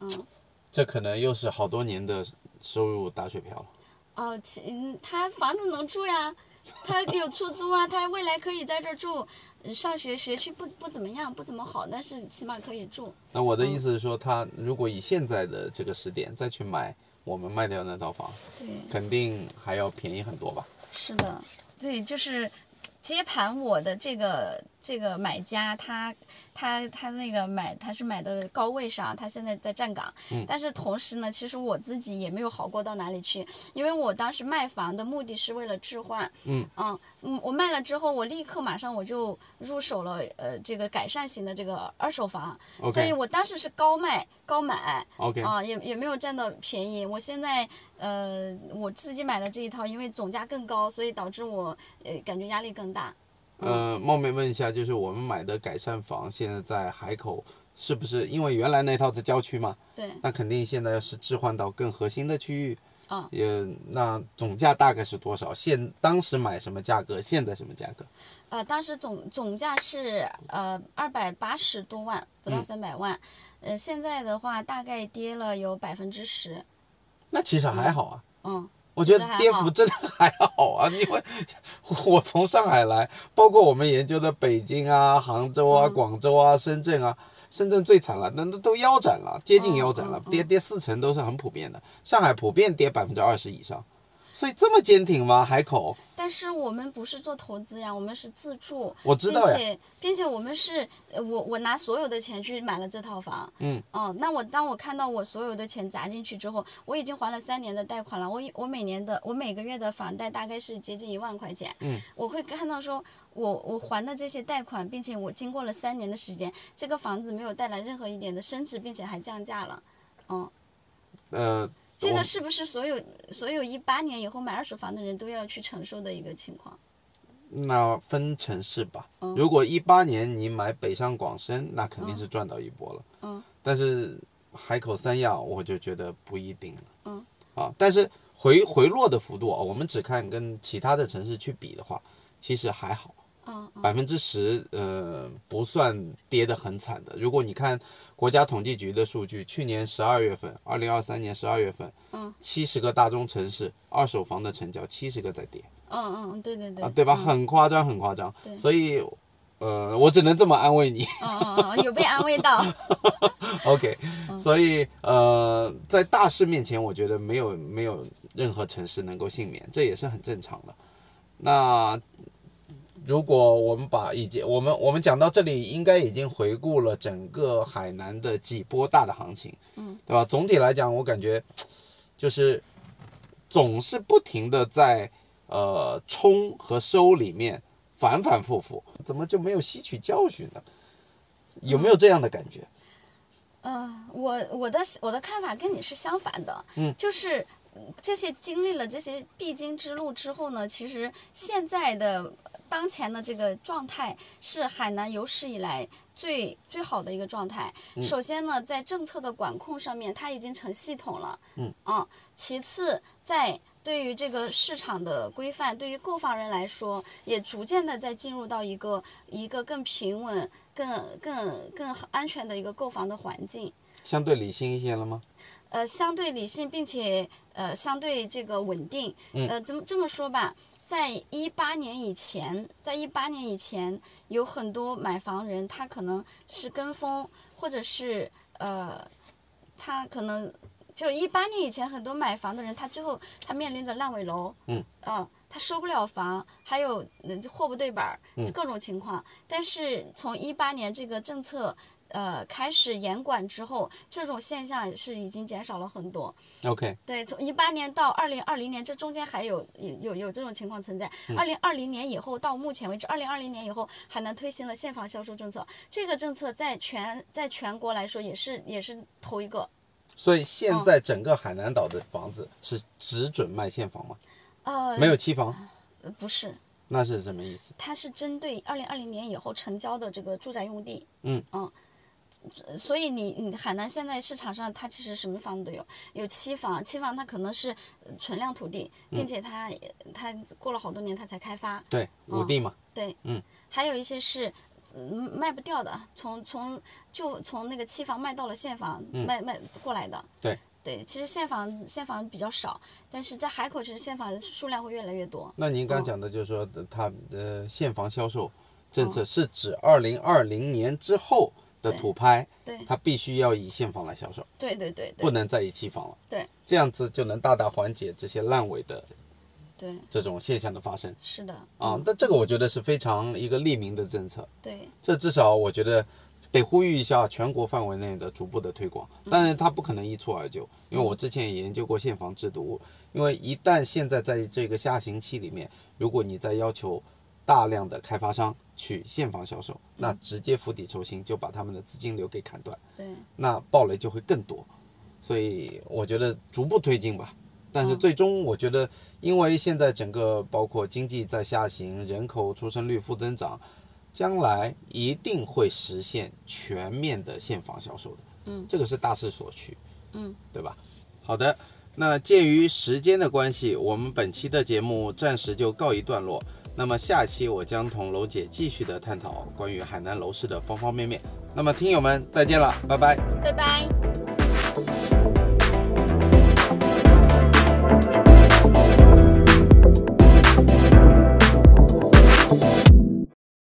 嗯。这可能又是好多年的收入打水漂了。哦，其嗯，他房子能住呀，他有出租啊，他未来可以在这儿住。呃上学学区不不怎么样，不怎么好，但是起码可以住。那我的意思是说，他如果以现在的这个时点再去买我们卖掉那套房，对，肯定还要便宜很多吧？是的，对，就是接盘我的这个这个买家，他他他那个买他是买的高位上，他现在在站岗，嗯。但是同时呢，其实我自己也没有好过到哪里去，因为我当时卖房的目的是为了置换，嗯。嗯嗯，我卖了之后，我立刻马上我就入手了呃这个改善型的这个二手房，所以我当时是高卖高买，OK，啊，也也没有占到便宜。我现在呃，我自己买的这一套，因为总价更高，所以导致我呃感觉压力更大。呃，冒昧问一下，就是我们买的改善房，现在在海口是不是？因为原来那套在郊区嘛，对，那肯定现在是置换到更核心的区域。啊也那总价大概是多少？现当时买什么价格？现在什么价格？呃，当时总总价是呃二百八十多万，不到嗯三百万。呃，现在的话大概跌了有百分之十。那其实还好啊。嗯，我觉得跌幅真的还好啊，因为我从上海来，包括我们研究的北京啊、杭州啊、嗯。广州啊、深圳啊，深圳最惨了，那那都腰斩了，接近腰斩了跌跌四成都是很普遍的。上海普遍跌百分之二十以上，所以这么坚挺吗？海口，但是我们不是做投资呀，我们是自住，我知道呀。并且并且我们是，呃我我拿所有的钱去买了这套房，嗯，哦，那我当我看到我所有的钱砸进去之后，我已经还了三年的贷款了，我一我每年的我每个月的房贷大概是接近一万块钱，嗯，我会看到说我我还的这些贷款，并且我经过了三年的时间，这个房子没有带来任何一点的升值，并且还降价了，嗯。呃，我这个是不是所有所有一八年以后买二手房的人都要去承受的一个情况？那分城市吧。嗯如果一八年你买北上广深，那肯定是赚到一波了。嗯但是海口三亚，我就觉得不一定了。嗯。啊，但是回回落的幅度啊，我们只看跟其他的城市去比的话，其实还好。百分之十，呃，不算跌得很惨的。如果你看国家统计局的数据，去年十二月份，二零二三年十二月份，嗯，七十个大中城市二手房的成交，七十个在跌嗯嗯，对对对啊，对吧？嗯很夸张，很夸张对。所以，呃，我只能这么安慰你。<laughs> 嗯嗯嗯，有被安慰到。<laughs> OK，所嗯以呃，在大势面前，我觉得没有没有任何城市能够幸免，这也是很正常的。那如果我们把已经我们我们讲到这里，应该已经回顾了整个海南的几波大的行情，嗯，对吧？总体来讲，我感觉 <tsk> 就是总是不停的在呃冲和收里面反反复复，怎么就没有吸取教训呢？有没有这样的感觉？嗯，我我的我的看法跟你是相反的，嗯，就是嗯这些经历了这些必经之路之后呢，其实现在的当前的这个状态是海南有史以来最最好的一个状态。首先呢，在政策的管控上面，它已经成系统了，嗯其次在对于这个市场的规范，对于购房人来说，也逐渐的在进入到一个一个更平稳、更更更安全的一个购房的环境。相对理性一些了吗？呃，相对理性，并且呃相对这个稳定。嗯呃，怎么这么说吧？在一八年以前，在一八年以前，有很多买房人，他可能是跟风，或者是呃，他可能就一八年以前，很多买房的人，他最后他面临着烂尾楼，嗯，呃，他收不了房，还有呃货不对板儿嗯，各种情况。但是从一八年这个政策。呃，开始严管之后，这种现象是已经减少了很多。OK，对，从一八年到二零二零年，这中间还有有有有这种情况存在。二零二零年以后到目前为止，二零二零年以后，海南推行了现房销售政策，这个政策在全在全国来说也是也是头一个。所以现嗯在整个海南岛的房子是只准卖现房吗？呃，没有期房，呃不是，那是什么意思？它是针对二零二零年以后成交的这个住宅用地。嗯嗯。所以你你海南现在市场上它其实什么房子都有，有期房，期房它可能是呃存量土地，并且它它过了好多年它才开发，对，五地嘛。对，嗯，还有一些是。嗯卖不掉的，从从就从那个期房卖到了现房，卖卖过来的。嗯对对，其实现房现房比较少，但是在海口其实现房数量会越来越多。那您刚嗯讲的就是说，它的现房销售政嗯策是指二零二零年之后的土拍，对。它必须要以现房来销售，对对对对，不能再以期房了。对，这样子就能大大缓解这些烂尾的对，这种现象的发生。是的。啊嗯。那这个我觉得是非常一个利民的政策。对，这至少我觉得得呼吁一下全国范围内的逐步的推广，当然它不可能一蹴而就，因为我之前也研究过现房制度，因为一旦现在在这个下行期里面，如果你再要求大量的开发商去现房销售，那直接釜底抽薪，就把他们的资金流给砍断，对，那暴雷就会更多，所以我觉得逐步推进吧。但是最终，我觉得，因为现在整个包括经济在下行，人口出生率负增长，将来一定会实现全面的现房销售的。嗯，这个是大势所趋。嗯，对吧？好的，那鉴于时间的关系，我们本期的节目暂时就告一段落。那么下期我将同楼姐继续的探讨关于海南楼市的方方面面。那么听友们再见了，拜拜。拜拜。